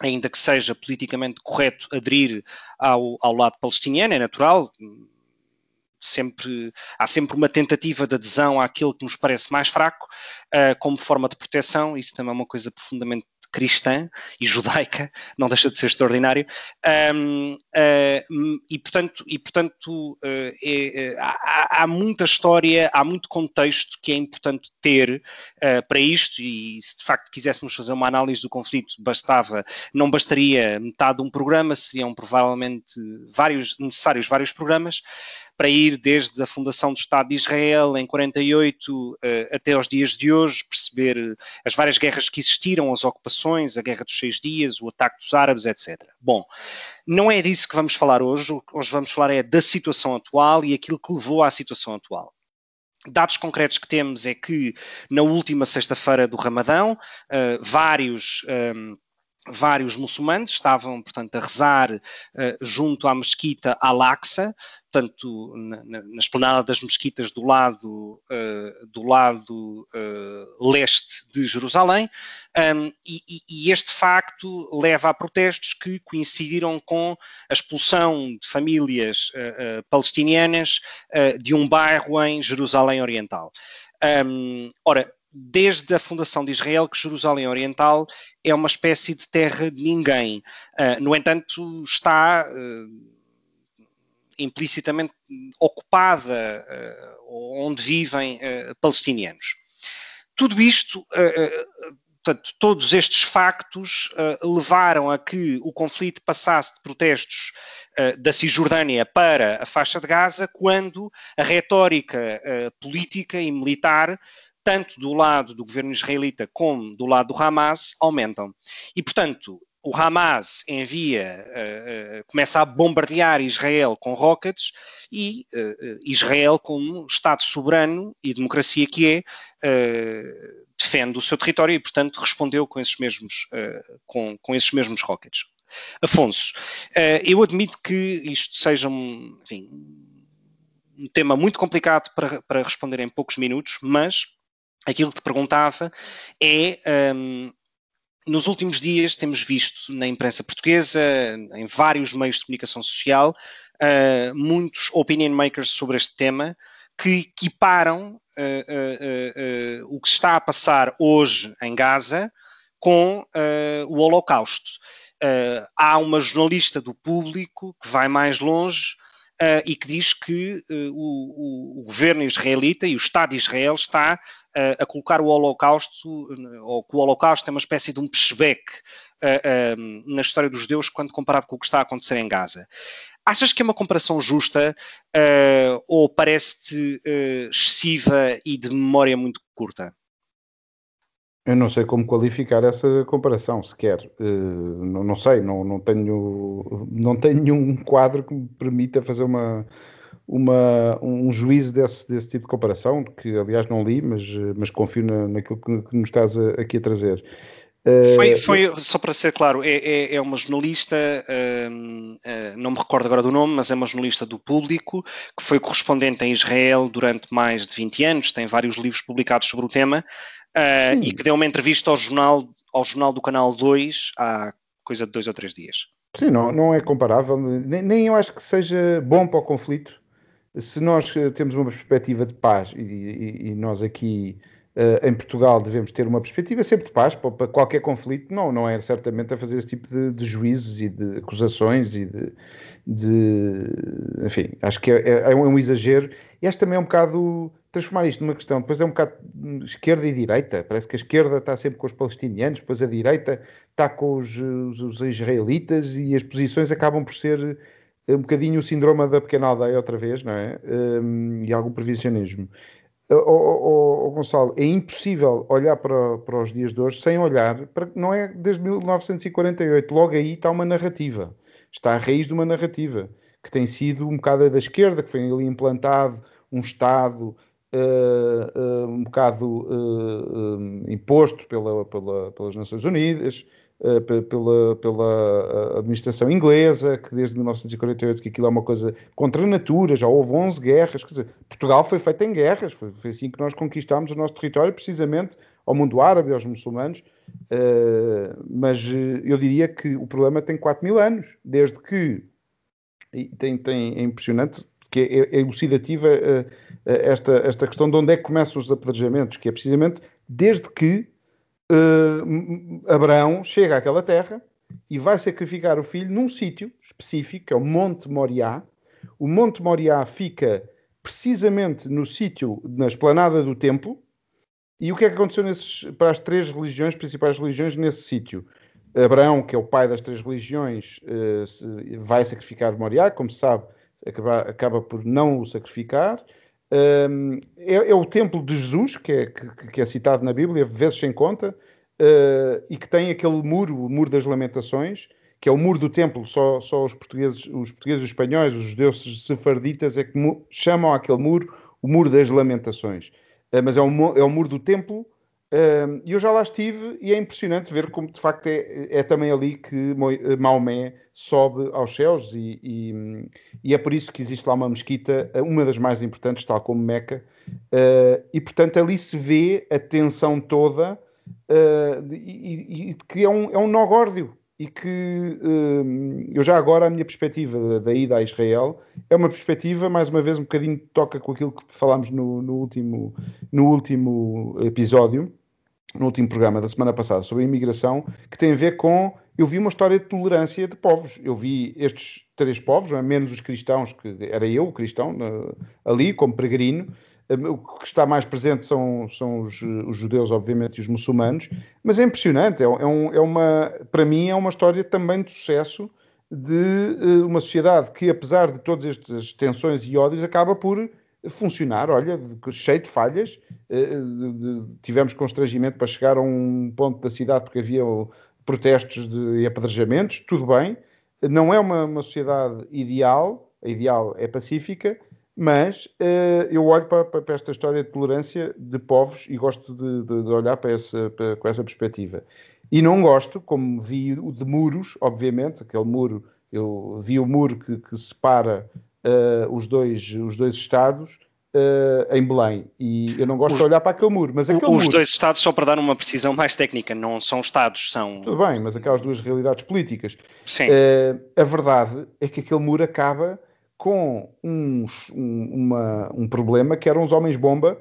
ainda que seja politicamente correto aderir ao, ao lado palestiniano, é natural. Sempre, há sempre uma tentativa de adesão àquilo que nos parece mais fraco, uh, como forma de proteção, isso também é uma coisa profundamente cristã e judaica, não deixa de ser extraordinário, um, uh, e portanto, e, portanto uh, é, há, há, muita história, há muito contexto que é importante ter uh, para isto, e se de facto quiséssemos fazer uma análise do conflito, bastava, não bastaria metade de um programa, seriam provavelmente vários, necessários vários programas, para ir desde a fundação do Estado de Israel em 48 eh, até aos dias de hoje, perceber as várias guerras que existiram, as ocupações, a Guerra dos Seis Dias, o ataque dos árabes, etc. Bom, não é disso que vamos falar hoje, hoje vamos falar é da situação atual e aquilo que levou à situação atual. Dados concretos que temos é que na última sexta-feira do Ramadão, uh, vários. Um, ehm, vários muçulmanos estavam, portanto, a rezar uh, junto à mesquita Al-Aqsa, portanto, na, na, na esplanada das mesquitas do lado, uh, do lado uh, leste de Jerusalém, um, e, e, este facto leva a protestos que coincidiram com a expulsão de famílias palestinianas de um bairro em Jerusalém Oriental. Um, ora, desde a fundação de Israel que Jerusalém Oriental é uma espécie de terra de ninguém. Uh, no entanto, está uh, implicitamente ocupada, uh, onde vivem palestinianos. Tudo isto, portanto, todos estes factos levaram a que o conflito passasse de protestos da Cisjordânia para a faixa de Gaza, quando a retórica política e militar tanto do lado do governo israelita como do lado do Hamas, aumentam. E, portanto, o Hamas envia, uh, uh, começa a bombardear Israel com rockets e uh, Israel, como Estado soberano e democracia que é, defende o seu território e, portanto, respondeu com esses mesmos, com, com esses mesmos rockets. Afonso, eu admito que isto seja um, enfim, um tema muito complicado para, para responder em poucos minutos, mas aquilo que te perguntava é. Um, nos últimos dias temos visto na imprensa portuguesa, em vários meios de comunicação social, uh, muitos opinion makers sobre este tema que equiparam uh, uh, o que se está a passar hoje em Gaza com o Holocausto. há uma jornalista do público que vai mais longe uh, e que diz que uh, o, o, governo israelita e o Estado de Israel está uh, a colocar o Holocausto, ou que o Holocausto é uma espécie de um pushback na história dos judeus quando comparado com o que está a acontecer em Gaza. Achas que é uma comparação justa ou parece-te excessiva e de memória muito curta? Eu não sei como qualificar essa comparação sequer. Uh, não, não, sei, não, não, tenho, não tenho nenhum quadro que me permita fazer uma, uma, um juízo desse, desse tipo de comparação, que aliás não li, mas, mas confio na, naquilo que, que nos estás a, aqui a trazer. Uh, foi, foi, só para ser claro, é, é, é uma jornalista, uh, uh, não me recordo agora do nome, mas é uma jornalista do público, que foi correspondente em Israel durante mais de 20 anos, tem vários livros publicados sobre o tema, uh, e que deu uma entrevista ao jornal, ao jornal do Canal 2 há coisa de dois ou três dias. Sim, não, não é comparável, nem, nem eu acho que seja bom para o conflito. Se nós temos uma perspectiva de paz e, e, e nós aqui Uh, em Portugal devemos ter uma perspectiva sempre de paz para, qualquer conflito, não, não é certamente a fazer esse tipo de, de juízos e de acusações e de, de enfim, acho que é, é, é, um exagero e acho também é um bocado transformar isto numa questão, depois é um bocado esquerda e direita, parece que a esquerda está sempre com os palestinianos, depois a direita está com os, os, os israelitas e as posições acabam por ser um bocadinho o síndrome da pequena aldeia outra vez, não é? Um, e algum previsionismo. Oh, oh, Gonçalo, é impossível olhar para, para os dias de hoje sem olhar para. Não é desde 1948, logo aí está uma narrativa. Está a raiz de uma narrativa que tem sido um bocado da esquerda, que foi ali implantado um Estado uh, uh, um bocado uh, imposto pela, pela, pelas Nações Unidas, eh, pela, pela administração inglesa, que desde 1948 que aquilo é uma coisa contra a natura, já houve 11 guerras, dizer, Portugal foi feito em guerras, foi, foi assim que nós conquistámos o nosso território, precisamente ao mundo árabe, aos muçulmanos, uh, mas eu diria que o problema tem 4 mil anos, desde que, tem, tem, é impressionante, que é, é elucidativa uh, esta, esta questão de onde é que começam os apedrejamentos, que é precisamente desde que uh, Abraão chega àquela terra e vai sacrificar o filho num sítio específico, que é o Monte Moriá. O Monte Moriá fica precisamente no sítio, na esplanada do templo. E o que é que aconteceu nesses, para as três religiões, principais religiões, nesse sítio? Abraão, que é o pai das três religiões, uh, vai sacrificar Moriá, como se sabe, acaba, acaba por não o sacrificar. Um, é, é, o templo de Jesus, que é, que, que é citado na Bíblia, vezes sem conta, uh, e que tem aquele muro, o muro das lamentações, que é o muro do templo, só, só os portugueses, os portugueses, os espanhóis, os judeus sefarditas é que chamam aquele muro o muro das lamentações. Uh, mas é o, é o muro do templo e eu já lá estive e é impressionante ver como de facto é, é também ali que Maomé sobe aos céus e, e, e, é por isso que existe lá uma mesquita, uma das mais importantes, tal como Meca, uh, e portanto ali se vê a tensão toda e, e, que é um, é um nó górdio e que eu já agora a minha perspectiva da ida a Israel é uma perspectiva, mais uma vez, um bocadinho toca com aquilo que falámos no, no último, no último episódio, no último programa da semana passada sobre a imigração, que tem a ver com. Eu vi uma história de tolerância de povos. Eu vi estes três povos, é? menos os cristãos, que era eu, o cristão, ali, como peregrino. O que está mais presente são, são os, os judeus, obviamente, e os muçulmanos. Mas é impressionante. É, é, um, é uma, para mim, é uma história também de sucesso de uh, uma sociedade que, apesar de todas estas tensões e ódios, acaba por funcionar, olha, cheio de falhas. Eh, tivemos constrangimento para chegar a um ponto da cidade porque havia protestos de, e apedrejamentos, tudo bem. Não é uma, uma sociedade ideal, a ideal é pacífica, mas uh, eu olho para, para, esta história de tolerância de povos e gosto de, de, de olhar para essa, para, com essa perspectiva. E não gosto, como vi o de muros, obviamente, aquele muro, eu vi o muro que, que separa uh, os, dois, os dois Estados uh, em Belém. E eu não gosto os, de olhar para aquele muro. Mas aquele os muro, dois Estados, só para dar uma precisão mais técnica, não são Estados, são. Tudo bem, mas aquelas duas realidades políticas. Sim. Uh, a verdade é que aquele muro acaba com uns, um, uma, um problema que eram os homens-bomba.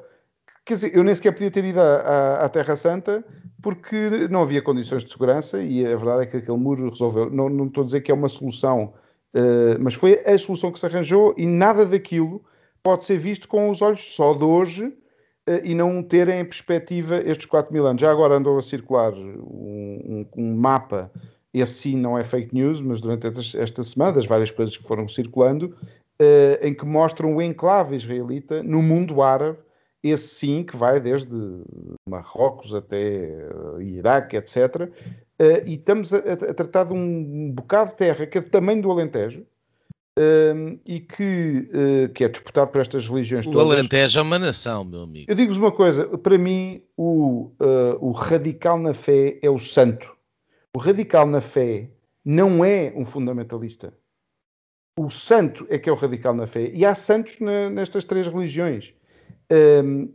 Quer dizer, eu nem sequer podia ter ido à, à, Terra Santa porque não havia condições de segurança e a verdade é que aquele muro resolveu. Não, não estou a dizer que é uma solução Uh, mas foi a solução que se arranjou e nada daquilo pode ser visto com os olhos só de hoje uh, e não terem em perspectiva estes 4 mil anos. Já agora andou a circular um, um, um mapa, esse sim não é fake news, mas durante esta, esta semana, das várias coisas que foram circulando, uh, em que mostram o enclave israelita no mundo árabe, esse sim que vai desde Marrocos até Iraque, etc., Uh, e estamos a, a, tratar de um bocado de terra que é do tamanho do Alentejo uh, e que, uh, que é disputado por estas religiões o todas. O Alentejo é uma nação, meu amigo. Eu digo-vos uma coisa: para mim, o, eh, o radical na fé é o santo. O radical na fé não é um fundamentalista. O santo é que é o radical na fé. E há santos na, nestas três religiões. Uh,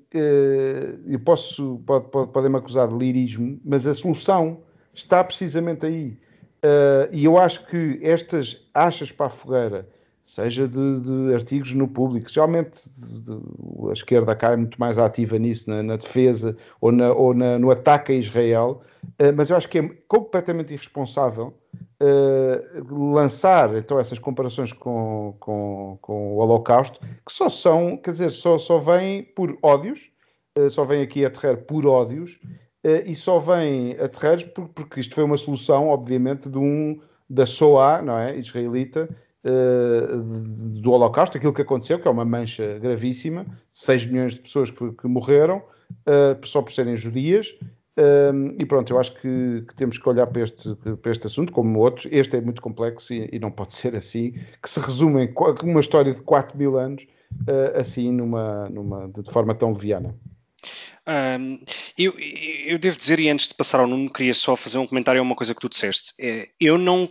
eu posso, pode, pode, podem-me acusar de lirismo, mas a solução está precisamente aí. Uh, e eu acho que estas achas para a fogueira seja de, de artigos no público. Geralmente de, de, a esquerda cai muito mais ativa nisso, na, na defesa ou, na, ou na, no ataque a Israel, uh, mas eu acho que é completamente irresponsável uh, lançar então essas comparações com, com, com o Holocausto, que só são, quer dizer, só, só vêm por ódios, uh, só vêm aqui a aterrar por ódios, e só vêm aterrar por, porque isto foi uma solução, obviamente, de um da SOA, não é, israelita, do Holocausto, aquilo que aconteceu, que é uma mancha gravíssima, 6 milhões de pessoas que, que morreram, uh, só por serem judias, um, e pronto, eu acho que, que, temos que olhar para este, para este assunto, como outros. Este é muito complexo e, e não pode ser assim, que se resume em uma história de 4 mil anos, uh, assim, numa, numa, de forma tão leviana. Um, eu, eu, devo dizer, e antes de passar ao Nuno, queria só fazer um comentário a uma coisa que tu disseste. Eu não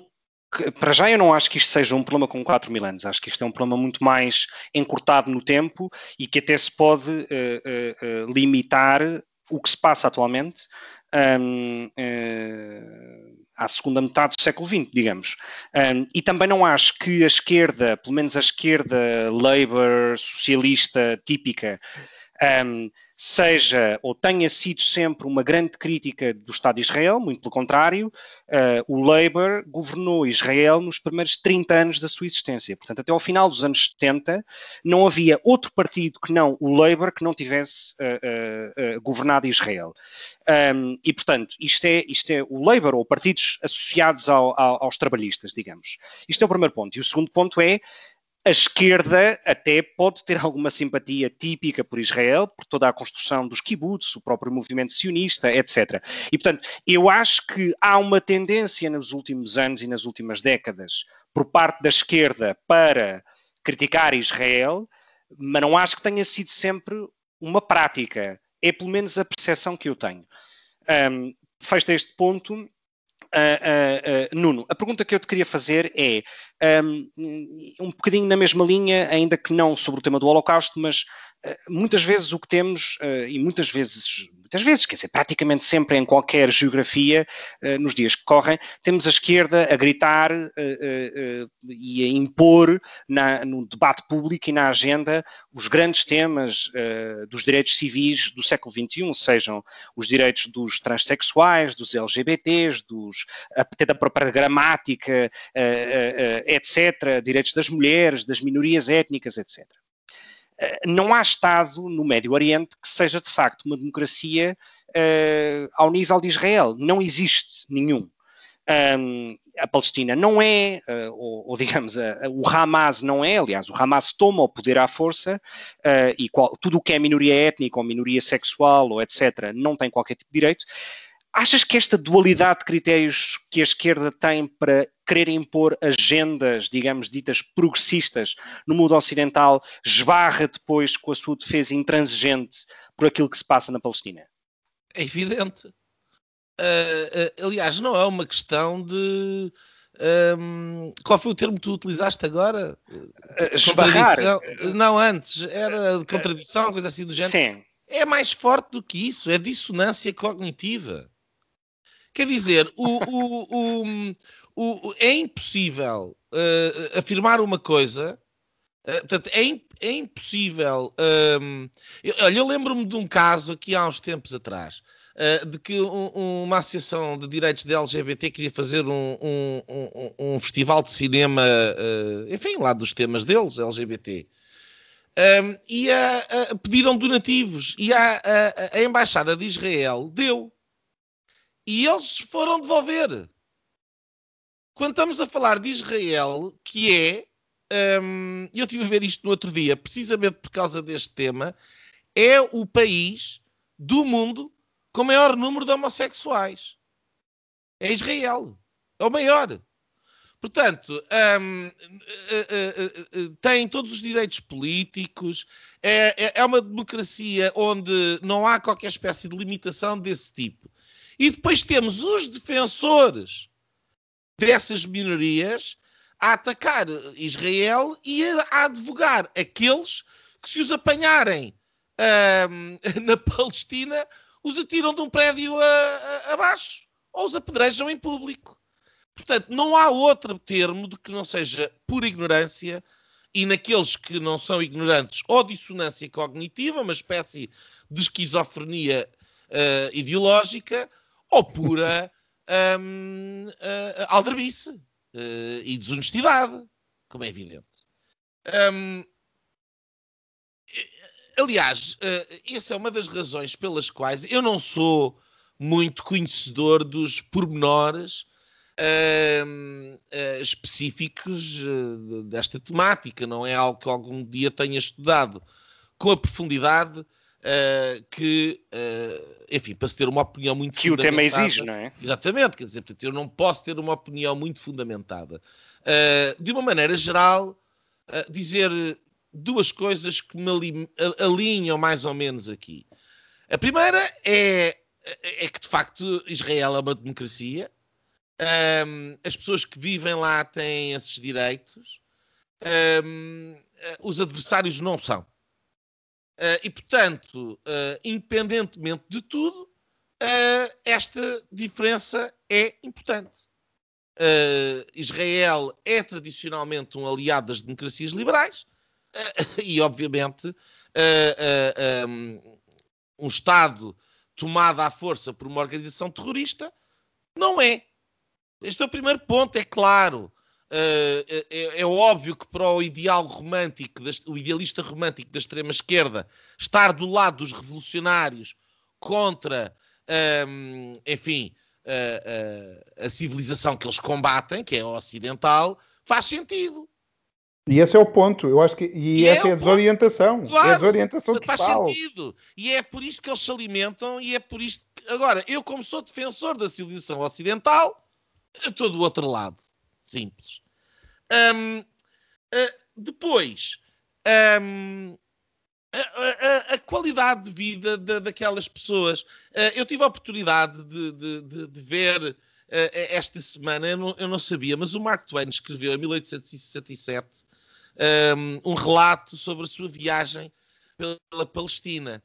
para já eu não acho que isto seja um problema com 4 mil anos, acho que isto é um problema muito mais encurtado no tempo e que até se pode uh, uh, uh, limitar o que se passa atualmente um, à segunda metade do século XX, digamos. Um, e também não acho que a esquerda, pelo menos a esquerda Labour, socialista típica, um, seja ou tenha sido sempre uma grande crítica do Estado de Israel, muito pelo contrário, uh, o Labour governou Israel nos primeiros 30 anos da sua existência. Portanto, até ao final dos anos 70, não havia outro partido que não o Labour que não tivesse uh, uh, governado Israel. Um, e, portanto, isto é, isto é o Labour, ou partidos associados ao, ao, aos trabalhistas, digamos. Isto é o primeiro ponto. E o segundo ponto é a esquerda até pode ter alguma simpatia típica por Israel, por toda a construção dos kibbutz, o próprio movimento sionista, etc. E, portanto, eu acho que há uma tendência nos últimos anos e nas últimas décadas por parte da esquerda para criticar Israel, mas não acho que tenha sido sempre uma prática. É pelo menos a percepção que eu tenho. Um, feito este ponto, Uh, uh, Nuno, a pergunta que eu te queria fazer é um, um bocadinho na mesma linha, ainda que não sobre o tema do Holocausto, mas muitas vezes o que temos, e muitas vezes muitas vezes, quer dizer, praticamente sempre em qualquer geografia, uh, nos dias que correm, temos a esquerda a gritar e a impor na, no debate público e na agenda os grandes temas dos direitos civis do século XXI, sejam os direitos dos transexuais, dos LGBTs, dos, até da própria gramática, etc., direitos das mulheres, das minorias étnicas, etc. Eh, não há Estado no Médio Oriente que seja de facto uma democracia uh, ao nível de Israel. Não existe nenhum. Um, a Palestina não é, uh, ou, ou, digamos, uh, o Hamas não é, aliás, o Hamas toma o poder à força e qual, tudo o que é minoria étnica ou minoria sexual ou etc. não tem qualquer tipo de direito. Achas que esta dualidade de critérios que a esquerda tem para querer impor agendas, digamos, ditas progressistas no mundo ocidental, esbarra depois com a sua defesa intransigente por aquilo que se passa na Palestina? É evidente. Uh, uh, aliás, não é uma questão de. Um, qual foi o termo que tu utilizaste agora? Uh, esbarrar. Não, antes. Era contradição, coisa assim do género. Sim. É mais forte do que isso. É dissonância cognitiva. Quer dizer, o, o, o, é impossível uh, afirmar uma coisa. Uh, portanto, é, é impossível. Um, eu, olha, eu lembro-me de um caso aqui há uns tempos atrás. Uh, de que um, uma associação de direitos de LGBT queria fazer um, um, um festival de cinema, uh, enfim, lá dos temas deles, LGBT. Um, e a, pediram donativos e a, a, a, Embaixada de Israel deu. E eles foram devolver. Quando estamos a falar de Israel, que é, um, eu tive a ver isto no outro dia, precisamente por causa deste tema, é o país do mundo com maior número de homossexuais. É Israel. É o maior. Portanto, um, uh, uh, uh, tem todos os direitos políticos, é, é, é, uma democracia onde não há qualquer espécie de limitação desse tipo. E depois temos os defensores dessas minorias a atacar Israel e a, advogar aqueles que, se os apanharem na Palestina, os atiram de um prédio abaixo ou os apedrejam em público. Portanto, não há outro termo do que não seja pura ignorância e naqueles que não são ignorantes, ou dissonância cognitiva, uma espécie de esquizofrenia uh, ideológica, ou pura um, uh, aldrabice uh, e desonestidade, como é evidente. Um, aliás, uh, essa é uma das razões pelas quais eu não sou muito conhecedor dos pormenores uh, uh, específicos uh, desta temática. Não é algo que algum dia tenha estudado com a profundidade que, enfim, para se ter uma opinião muito que fundamentada. Que o tema exige, não é? Exatamente, quer dizer, portanto, eu não posso ter uma opinião muito fundamentada. de uma maneira geral, dizer duas coisas que me alinham mais ou menos aqui. A primeira é, é que, de facto, Israel é uma democracia, um, as pessoas que vivem lá têm esses direitos, um, eh, os adversários não são. Uh, e, portanto, uh, independentemente de tudo, uh, esta diferença é importante. Israel é tradicionalmente um aliado das democracias liberais e, obviamente, um Estado tomado à força por uma organização terrorista não é. Este é o primeiro ponto, é claro. Uh, é, é, óbvio que para o ideal romântico, o idealista romântico da extrema-esquerda, estar do lado dos revolucionários contra, um, enfim, uh, uh, a civilização que eles combatem, que é a ocidental, faz sentido. E esse é o ponto, eu acho que. E, e essa é, é a desorientação. Claro, é a desorientação faz total. sentido. E é por isto que eles se alimentam, e é por isto. Que... Agora, eu, como sou defensor da civilização ocidental, estou do outro lado. Simples. Um, uh, depois, um, a, a, a, qualidade de vida de, daquelas pessoas. Uh, eu tive a oportunidade de, de, de, de ver uh, esta semana, eu não, eu não, sabia, mas o Mark Twain escreveu em 1867 um, um relato sobre a sua viagem pela Palestina,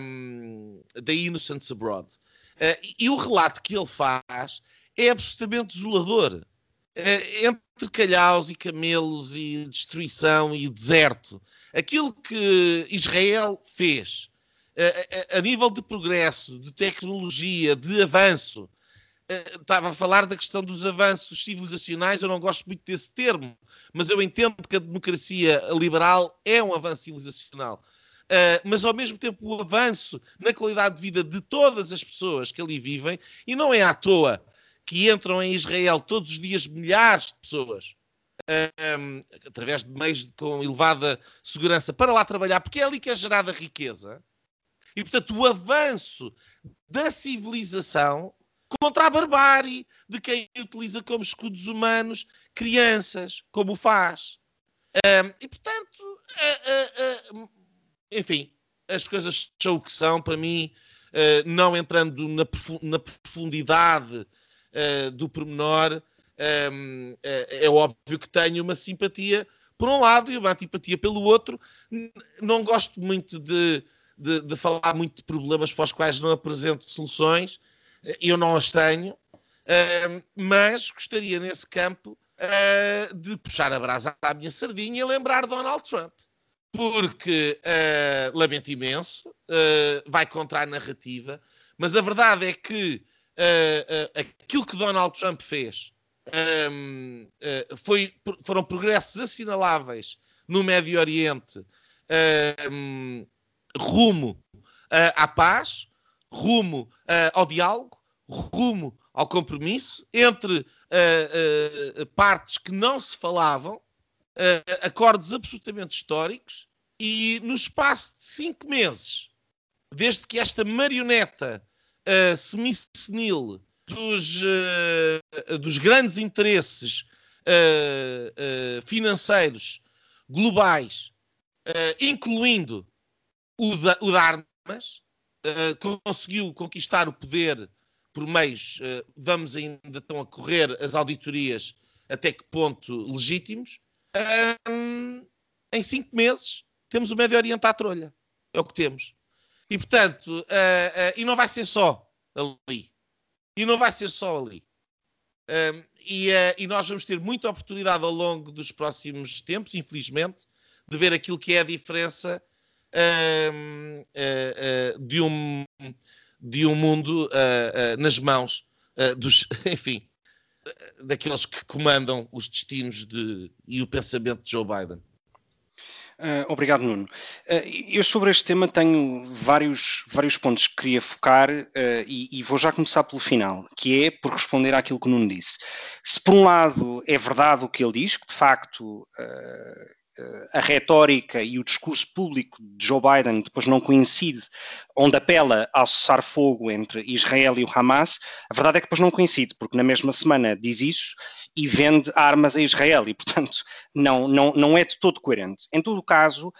um, The Innocents Abroad. Uh, e o relato que ele faz é absolutamente desolador. É, entre calhaus e camelos e destruição e deserto. Aquilo que Israel fez a, a, a nível de progresso, de tecnologia, de avanço, estava a falar da questão dos avanços civilizacionais, eu não gosto muito desse termo, mas eu entendo que a democracia liberal é um avanço civilizacional. Uh, mas ao mesmo tempo o avanço na qualidade de vida de todas as pessoas que ali vivem, e não é à toa que entram em Israel todos os dias milhares de pessoas, um, através de meios com elevada segurança, para lá trabalhar, porque é ali que é gerada riqueza. E, portanto, o avanço da civilização contra a barbárie de quem utiliza como escudos humanos crianças, como faz. Um, e, portanto, uh, uh, uh, enfim, as coisas são o que são, para mim, não entrando na, profundidade uh, do pormenor, um, é, é óbvio que tenho uma simpatia por um lado e uma antipatia pelo outro. Não gosto muito de, de, de, falar muito de problemas para os quais não apresento soluções. Eu não as tenho, uh, mas gostaria nesse campo uh, de puxar a brasa à minha sardinha e lembrar Donald Trump. Porque, uh, lamento imenso, vai contra a narrativa, mas a verdade é que uh, aquilo que Donald Trump fez um, uh, foi, foram progressos assinaláveis no Médio Oriente um, rumo à paz, rumo ao diálogo, rumo ao compromisso entre partes que não se falavam, acordos absolutamente históricos, e no espaço de cinco meses, desde que esta marioneta uh, semi-senil dos, uh, dos grandes interesses uh, financeiros globais, incluindo o, da, o de armas, conseguiu conquistar o poder por meios, vamos ainda estão a correr as auditorias até que ponto legítimos, em cinco meses temos o Médio Oriente à trolha. É o que temos. E portanto, uh, uh, e não vai ser só ali. E não vai ser só ali. E, uh, e, nós vamos ter muita oportunidade ao longo dos próximos tempos, infelizmente, de ver aquilo que é a diferença de, um, de um mundo nas mãos dos, enfim, daqueles que comandam os destinos de, e o pensamento de Joe Biden. Uh, obrigado, Nuno. Uh, eu sobre este tema tenho vários, vários pontos que queria focar uh, e, e, vou já começar pelo final, que é por responder àquilo que o Nuno disse. Se por um lado é verdade o que ele diz, que de facto a retórica e o discurso público de Joe Biden depois não coincide, onde apela ao cessar-fogo entre Israel e o Hamas, a verdade é que depois não coincide, porque na mesma semana diz isso e vende armas a Israel e, portanto, não, não, não é de todo coerente. Em todo o caso,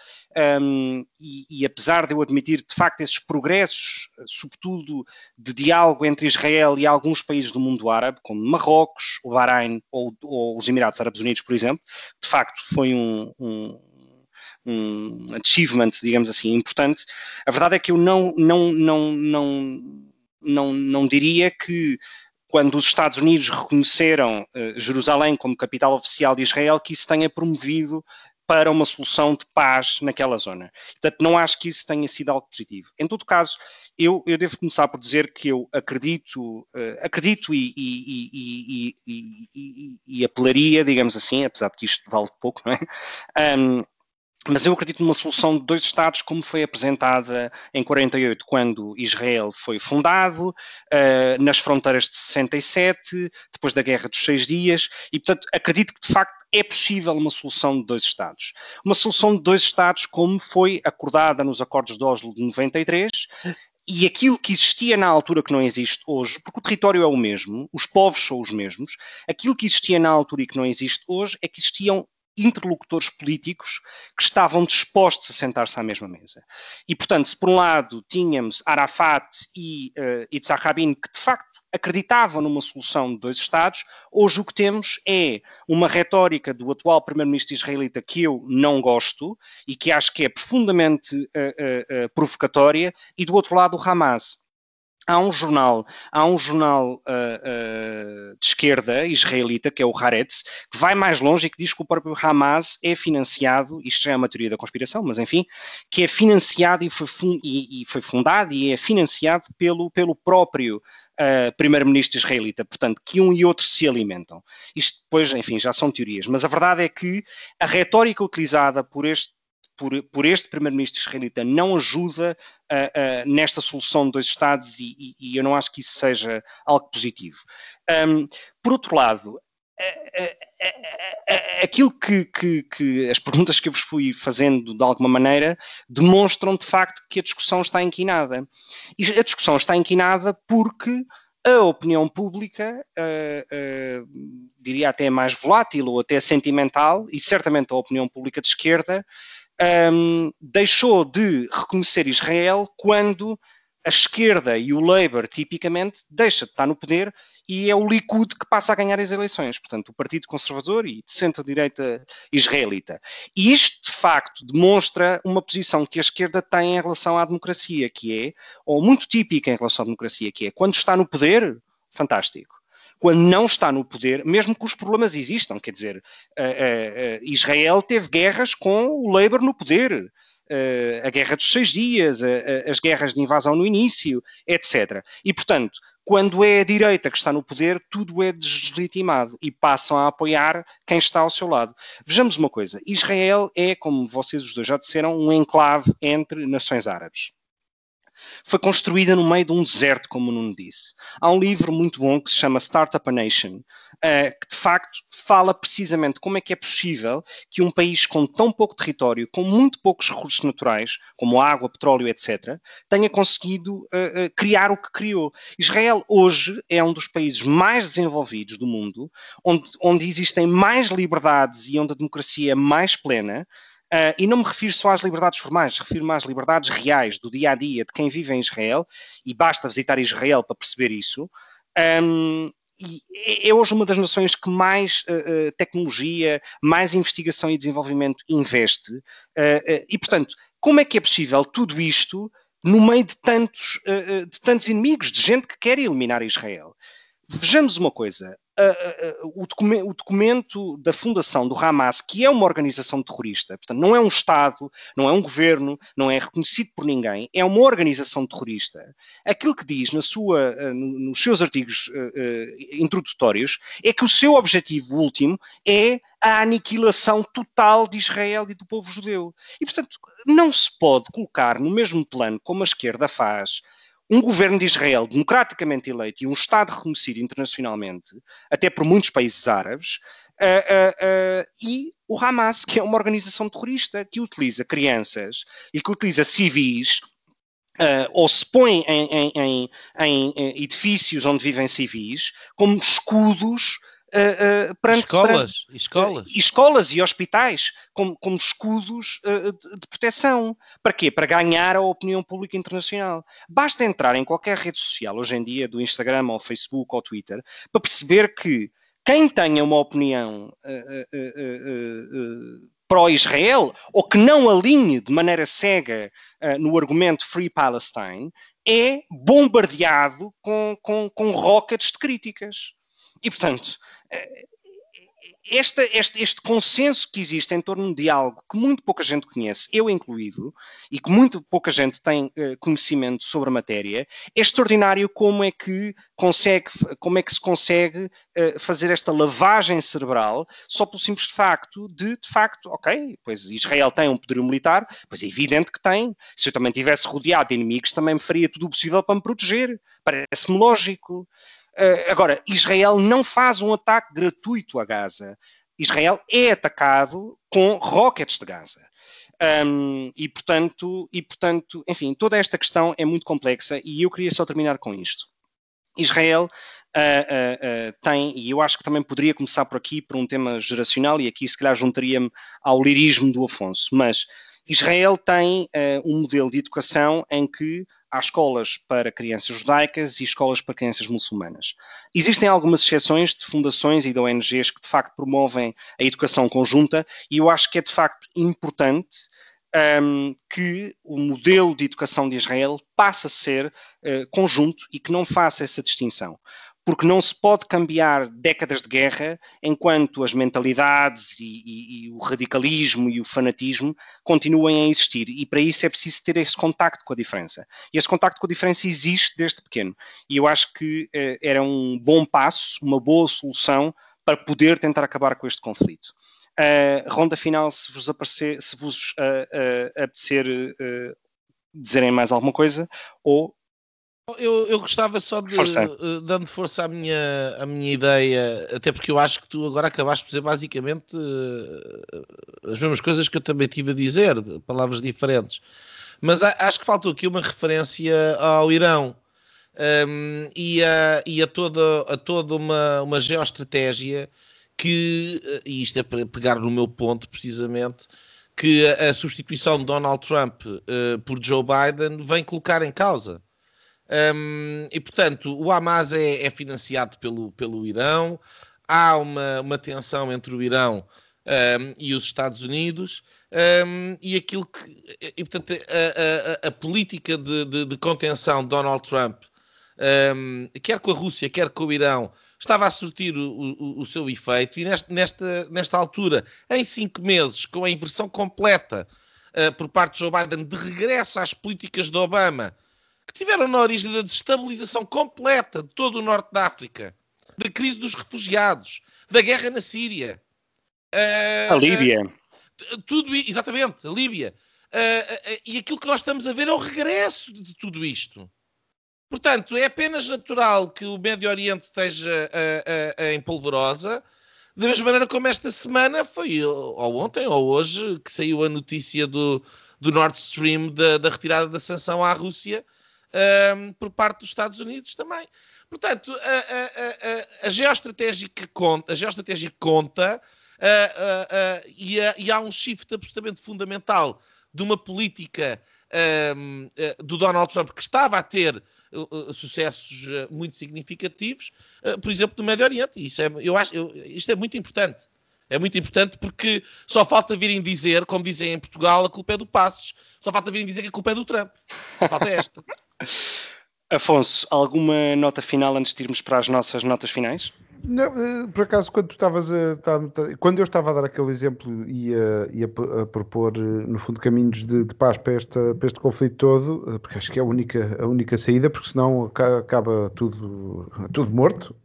um, e, e, apesar de eu admitir de facto esses progressos, sobretudo de diálogo entre Israel e alguns países do mundo árabe, como Marrocos, o Bahrein ou, ou os Emirados Árabes Unidos, por exemplo, de facto foi um, um um achievement, digamos assim, importante. A verdade é que eu não, não, não, não, não, não diria que quando os Estados Unidos reconheceram uh, Jerusalém como capital oficial de Israel, que isso tenha promovido para uma solução de paz naquela zona. Portanto, não acho que isso tenha sido algo positivo. Em todo caso, eu, eu devo começar por dizer que eu acredito, uh, acredito e, e, e, e, apelaria, digamos assim, apesar de que isto vale pouco, não é? Um, mas eu acredito numa solução de dois Estados como foi apresentada em 48, quando Israel foi fundado, uh, nas fronteiras de 67, depois da Guerra dos Seis Dias, e portanto acredito que de facto é possível uma solução de dois Estados. Uma solução de dois Estados como foi acordada nos Acordos de Oslo de 93, e aquilo que existia na altura que não existe hoje, porque o território é o mesmo, os povos são os mesmos, aquilo que existia na altura e que não existe hoje é que existiam interlocutores políticos que estavam dispostos a sentar-se à mesma mesa. E, portanto, se por um lado tínhamos Arafat e uh, Yitzhak Rabin, que de facto acreditavam numa solução de dois Estados, hoje o que temos é uma retórica do atual primeiro-ministro israelita que eu não gosto e que acho que é profundamente uh, uh, provocatória, e do outro lado o Hamas há um jornal, há um jornal uh, uh, de esquerda israelita, que é o Haaretz, que vai mais longe e que diz que o próprio Hamas é financiado, isto já é uma teoria da conspiração, mas enfim, que é financiado e foi, e, e foi fundado e é financiado pelo, pelo próprio Uh, primeiro-ministro israelita, portanto, que um e outro se alimentam. Isto depois, enfim, já são teorias, mas a verdade é que a retórica utilizada por este por, por este primeiro-ministro israelita não ajuda uh, uh, nesta solução de dois Estados e, e, e, eu não acho que isso seja algo positivo. Um, por outro lado, aquilo que, que, que, as perguntas que eu vos fui fazendo de alguma maneira demonstram de facto que a discussão está inquinada. E a discussão está inquinada porque a opinião pública, uh, uh, diria até mais volátil ou até sentimental, e certamente a opinião pública de esquerda, um, deixou de reconhecer Israel quando a esquerda e o Labour, tipicamente, deixa de estar no poder e é o Likud que passa a ganhar as eleições, portanto, o Partido Conservador e de centro-direita israelita. E isto, de facto, demonstra uma posição que a esquerda tem em relação à democracia, que é, ou muito típica em relação à democracia, que é, quando está no poder, fantástico quando não está no poder, mesmo que os problemas existam. Quer dizer, uh, uh, Israel teve guerras com o Labour no poder. A guerra dos seis dias, as guerras de invasão no início, etc. E, portanto, quando é a direita que está no poder, tudo é deslegitimado e passam a apoiar quem está ao seu lado. Vejamos uma coisa: Israel é, como vocês os dois já disseram, um enclave entre nações árabes foi construída no meio de um deserto, como o Nuno disse. Há um livro muito bom que se chama Startup a Nation, uh, que de facto fala precisamente como é que é possível que um país com tão pouco território, com muito poucos recursos naturais, como água, petróleo, etc., tenha conseguido uh, uh, criar o que criou. Israel hoje é um dos países mais desenvolvidos do mundo, onde, onde existem mais liberdades e onde a democracia é mais plena, Uh, e não me refiro só às liberdades formais, refiro-me às liberdades reais do dia a dia de quem vive em Israel, e basta visitar Israel para perceber isso. Um, é, é hoje uma das nações que mais uh, tecnologia, mais investigação e desenvolvimento investe. Uh, e, portanto, como é que é possível tudo isto no meio de tantos, de tantos inimigos, de gente que quer eliminar Israel? Vejamos uma coisa: uh, uh, o, documento, o, documento, da fundação do Hamas, que é uma organização terrorista, portanto, não é um Estado, não é um governo, não é reconhecido por ninguém, é uma organização terrorista. Aquilo que diz na sua, uh, nos seus artigos introdutórios é que o seu objetivo último é a aniquilação total de Israel e do povo judeu. E, portanto, não se pode colocar no mesmo plano como a esquerda faz um governo de Israel democraticamente eleito e um Estado reconhecido internacionalmente, até por muitos países árabes, uh, uh, uh, e o Hamas, que é uma organização terrorista que utiliza crianças e que utiliza civis Uh, ou se põe em, em, em, em, edifícios onde vivem civis como escudos Uh, uh, perante, escolas, perante, escolas. Uh, escolas e hospitais como, como escudos de, de, proteção. Para quê? Para ganhar a opinião pública internacional. Basta entrar em qualquer rede social hoje em dia, do Instagram ou Facebook ou Twitter, para perceber que quem tenha uma opinião pró-Israel ou que não alinhe de maneira cega no argumento Free Palestine é bombardeado com, com, com rockets de críticas. E, portanto, este, este, este, consenso que existe em torno de algo que muito pouca gente conhece, eu incluído, e que muito pouca gente tem uh, conhecimento sobre a matéria, é extraordinário como é que consegue, como é que se consegue uh, fazer esta lavagem cerebral só pelo simples facto de, de facto, ok, pois Israel tem um poderio militar, pois é evidente que tem. Se eu também tivesse rodeado de inimigos, também me faria tudo o possível para me proteger. Parece-me lógico. Uh, agora, Israel não faz um ataque gratuito a Gaza. Israel é atacado com rockets de Gaza. Um, e, portanto, e, portanto, enfim, toda esta questão é muito complexa e eu queria só terminar com isto. Israel uh, uh, uh, tem, e eu acho que também poderia começar por aqui, por um tema geracional, e aqui se calhar juntaria-me ao lirismo do Afonso, mas Israel tem um modelo de educação em que há escolas para crianças judaicas e escolas para crianças muçulmanas. Existem algumas exceções de fundações e de ONGs que de facto promovem a educação conjunta e eu acho que é de facto importante um, que o modelo de educação de Israel passe a ser uh, conjunto e que não faça essa distinção porque não se pode cambiar décadas de guerra enquanto as mentalidades e, e, e, o radicalismo e o fanatismo continuem a existir. E para isso é preciso ter esse contacto com a diferença. E esse contacto com a diferença existe desde pequeno. E eu acho que eh, era um bom passo, uma boa solução para poder tentar acabar com este conflito. Uh, ronda final, se vos, aparecer, se vos uh, uh, apetecer dizerem mais alguma coisa, ou eu, eu gostava só de, uh, dando força à minha, à minha ideia, até porque eu acho que tu agora acabaste de dizer basicamente uh, as mesmas coisas que eu também tive a dizer, palavras diferentes. Mas acho que faltou aqui uma referência ao Irão um, e, a, e a toda, a toda uma, uma geoestratégia que, e isto é para pegar no meu ponto precisamente, que a, a substituição de Donald Trump uh, por Joe Biden vem colocar em causa. Um, e portanto, o Hamas é, é, financiado pelo, pelo Irão, há uma, uma tensão entre o Irão um, e os Estados Unidos, um, e aquilo que. E, portanto, a, a, a política de, de, de, contenção de Donald Trump, quer com a Rússia, quer com o Irão, estava a surtir o, o, o seu efeito, e nesta, nesta, nesta altura, em cinco meses, com a inversão completa uh, por parte de Joe Biden de regresso às políticas de Obama que tiveram na origem da destabilização completa de todo o norte da África, da crise dos refugiados, da guerra na Síria. Uh, a Líbia. Uh, tudo exatamente, a Líbia. Uh, e aquilo que nós estamos a ver é o regresso de tudo isto. Portanto, é apenas natural que o Médio Oriente esteja em polvorosa, da mesma maneira como esta semana foi, ou ontem ou hoje, que saiu a notícia do, do Nord Stream da, da retirada da sanção à Rússia, um, por parte dos Estados Unidos também. Portanto, a, a, a, a geoestratégia conta, a geoestratégia conta uh, uh, e, e, há um shift absolutamente fundamental de uma política um, do Donald Trump que estava a ter sucessos muito significativos, por exemplo, no Médio Oriente. Isso é, eu acho, eu, isto é muito importante. É muito importante porque só falta virem dizer, como dizem em Portugal, a culpa é do Passos. Só falta virem dizer que a culpa é do Trump. Falta esta. Afonso, alguma nota final antes de irmos para as nossas notas finais? Não, eh, por acaso, quando estavas a, quando eu estava a dar aquele exemplo e a, e a, a propor, eh, no fundo, caminhos de, de paz para, esta, para este conflito todo, eh, porque acho que é a única, a única saída, porque senão acaba tudo, tudo morto.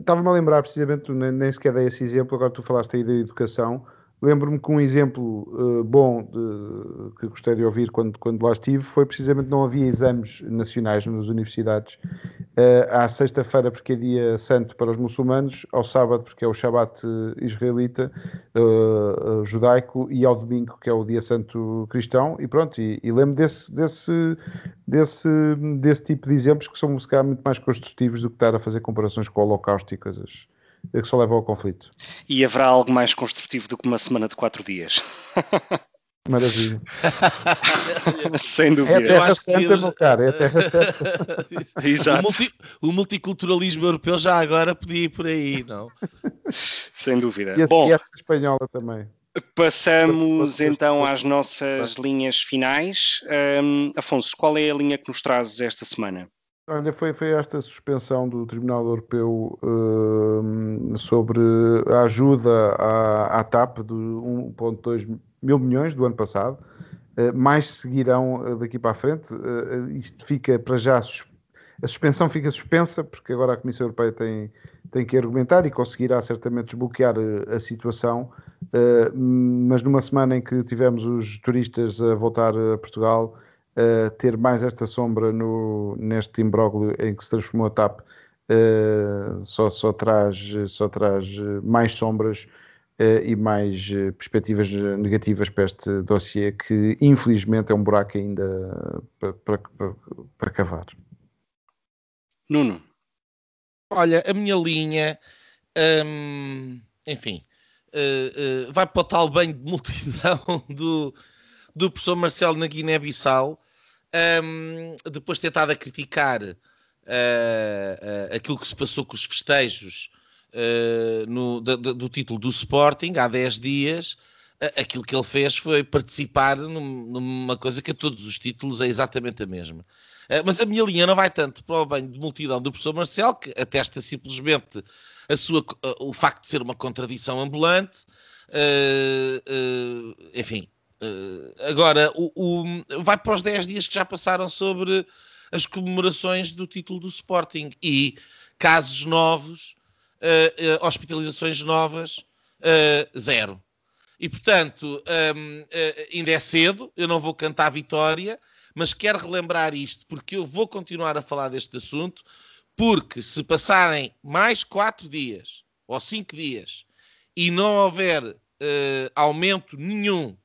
Estava-me a lembrar precisamente, nem sequer dei esse exemplo, agora tu falaste aí da educação. Lembro-me que um exemplo uh, bom de, que gostei de ouvir quando, quando lá estive foi precisamente não havia exames nacionais nas universidades uh, à sexta-feira, porque é dia santo para os muçulmanos, ao sábado, porque é o Shabat israelita, uh, judaico, e ao domingo, que é o dia santo cristão, e pronto. E, e lembro desse, desse, desse, desse tipo de exemplos que são, se calhar, muito mais construtivos do que estar a fazer comparações com o Holocausto e coisas que só leva ao conflito. E haverá algo mais construtivo do que uma semana de quatro dias. Maravilha. Sem dúvida. É a terra santa, meu caro, é a terra santa. Exato. O, multi, o, multiculturalismo europeu já agora podia ir por aí, não? Sem dúvida. E a Bom, siesta espanhola também. Passamos então às nossas linhas finais. Um, Afonso, qual é a linha que nos trazes esta semana? Olha, foi, foi esta suspensão do Tribunal Europeu uh, sobre a ajuda à, à TAP de 1,2 mil milhões do ano passado. Uh, mais seguirão uh, daqui para a frente. Uh, isto fica para já. A suspensão fica suspensa, porque agora a Comissão Europeia tem, tem que argumentar e conseguirá certamente desbloquear a situação. mas numa semana em que tivemos os turistas a voltar a Portugal uh, ter mais esta sombra no, neste imbróglio em que se transformou a TAP uh, só, só, traz, só traz mais sombras uh, e mais perspectivas negativas para este dossiê que infelizmente é um buraco ainda para, para, para, para cavar. Nuno. Olha, a minha linha, hum, enfim, uh, uh, vai para o tal banho de multidão do, do professor Marcelo na Guiné-Bissal, um, depois ter estado a criticar uh, uh, aquilo que se passou com os festejos uh, no, do, título do Sporting há 10 dias, aquilo que ele fez foi participar num, numa coisa que a todos os títulos é exatamente a mesma. mas a minha linha não vai tanto para o bem de multidão do professor Marcel, que atesta simplesmente a sua, o facto de ser uma contradição ambulante. enfim, agora, o, o, vai para os 10 dias que já passaram sobre as comemorações do título do Sporting e casos novos, uh, uh, hospitalizações novas, zero. E portanto, um, ainda é cedo, eu não vou cantar vitória, mas quero relembrar isto porque eu vou continuar a falar deste assunto. Porque se passarem mais 4 dias ou 5 dias e não houver aumento nenhum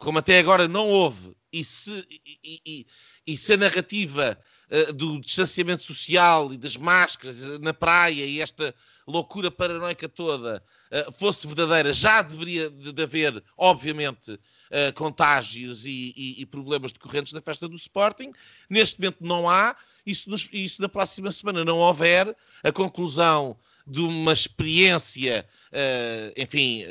como até agora não houve, e se, e, e, e se a narrativa uh, do distanciamento social e das máscaras uh, na praia e esta loucura paranoica toda uh, fosse verdadeira, já deveria de, haver, obviamente, contágios e, e, problemas decorrentes da festa do Sporting. Neste momento não há, e se, nos, e se na próxima semana não houver, a conclusão de uma experiência, enfim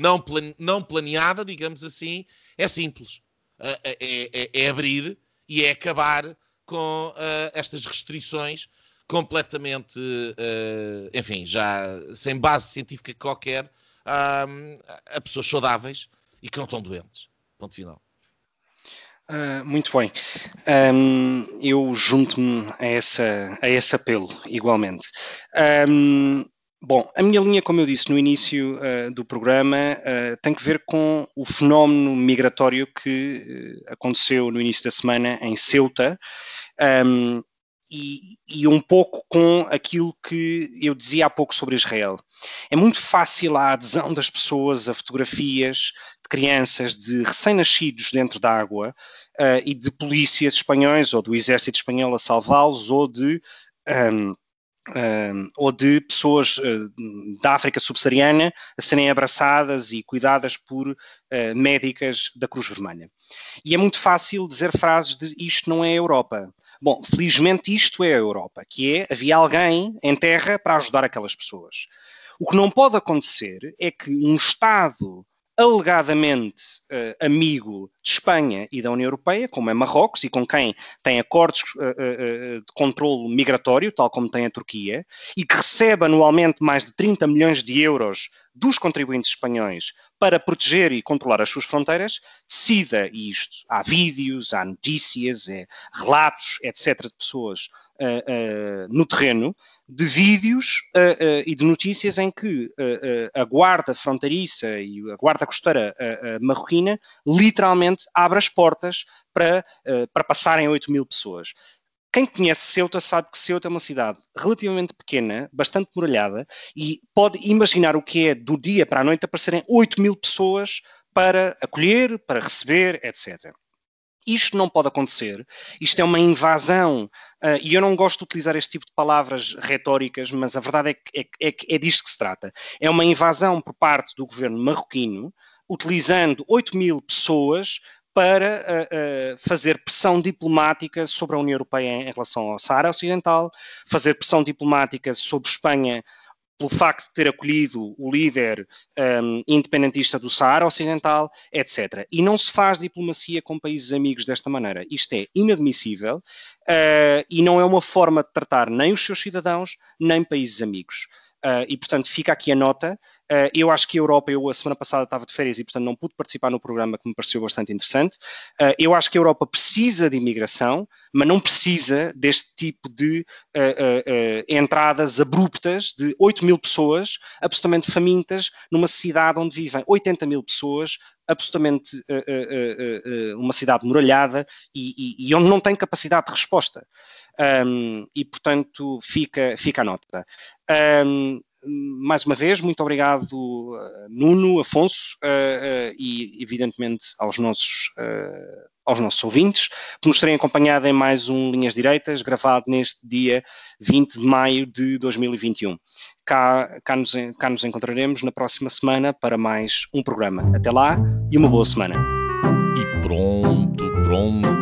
não, plan, não planeada, digamos assim, é simples. É, é, é, abrir e é acabar com uh, estas restrições completamente, uh, enfim, já sem base científica qualquer, uh, a pessoas saudáveis e que não estão doentes. Ponto final. Uh, muito bem. Um, eu junto-me a, a esse apelo, igualmente. Um, Bom, a minha linha, como eu disse no início uh, do programa, uh, tem que ver com o fenómeno migratório que uh, aconteceu no início da semana em Ceuta um, e, e, um pouco com aquilo que eu dizia há pouco sobre Israel. É muito fácil a adesão das pessoas a fotografias de crianças, de recém-nascidos dentro da água e de polícias espanhóis ou do exército espanhol a salvá-los ou de. Um, Ou de pessoas uh, da África subsaariana a serem abraçadas e cuidadas por uh, médicas da Cruz Vermelha. E é muito fácil dizer frases de isto não é a Europa. Bom, felizmente isto é a Europa, que é havia alguém em terra para ajudar aquelas pessoas. O que não pode acontecer é que um Estado alegadamente uh, amigo de Espanha e da União Europeia, como é Marrocos, e com quem tem acordos uh, uh, de controle migratório, tal como tem a Turquia, e que recebe anualmente mais de 30 milhões de euros dos contribuintes espanhóis para proteger e controlar as suas fronteiras, decida isto. Há vídeos, há notícias, é, relatos, etc., de pessoas no terreno, de vídeos uh, e de notícias em que a guarda fronteiriça e a guarda costeira marroquina literalmente abre as portas para, para passarem 8 mil pessoas. Quem conhece Ceuta sabe que Ceuta é uma cidade relativamente pequena, bastante muralhada, e pode imaginar o que é do dia para a noite aparecerem 8 mil pessoas para acolher, para receber, etc. Isto não pode acontecer. Isto é uma invasão. Uh, e eu não gosto de utilizar este tipo de palavras retóricas, mas a verdade é que é, é, é disto que se trata. É uma invasão por parte do governo marroquino, utilizando 8 mil pessoas para uh, uh, fazer pressão diplomática sobre a União Europeia em relação ao Saara Ocidental, fazer pressão diplomática sobre Espanha pelo facto de ter acolhido o líder um, independentista do Saara Ocidental, etc. E não se faz diplomacia com países amigos desta maneira. Isto é inadmissível uh, e não é uma forma de tratar nem os seus cidadãos, nem países amigos. Uh, e, portanto, fica aqui a nota. Uh, eu acho que a Europa, eu a semana passada estava de férias e, portanto, não pude participar no programa que me pareceu bastante interessante. Uh, eu acho que a Europa precisa de imigração, mas não precisa deste tipo de entradas abruptas de 8 mil pessoas, absolutamente famintas, numa cidade onde vivem 80 mil pessoas, absolutamente uh, uh, uh, uma cidade muralhada e, e, e, onde não tem capacidade de resposta. Um, e, portanto, fica, fica a nota. Um, mais uma vez, muito obrigado, Nuno, Afonso, e evidentemente aos nossos, aos nossos ouvintes, por nos terem acompanhado em mais um Linhas Direitas, gravado neste dia 20 de maio de 2021 cá, cá, nos, cá nos encontraremos na próxima semana para mais um programa. Até lá e uma boa semana. E pronto, pronto.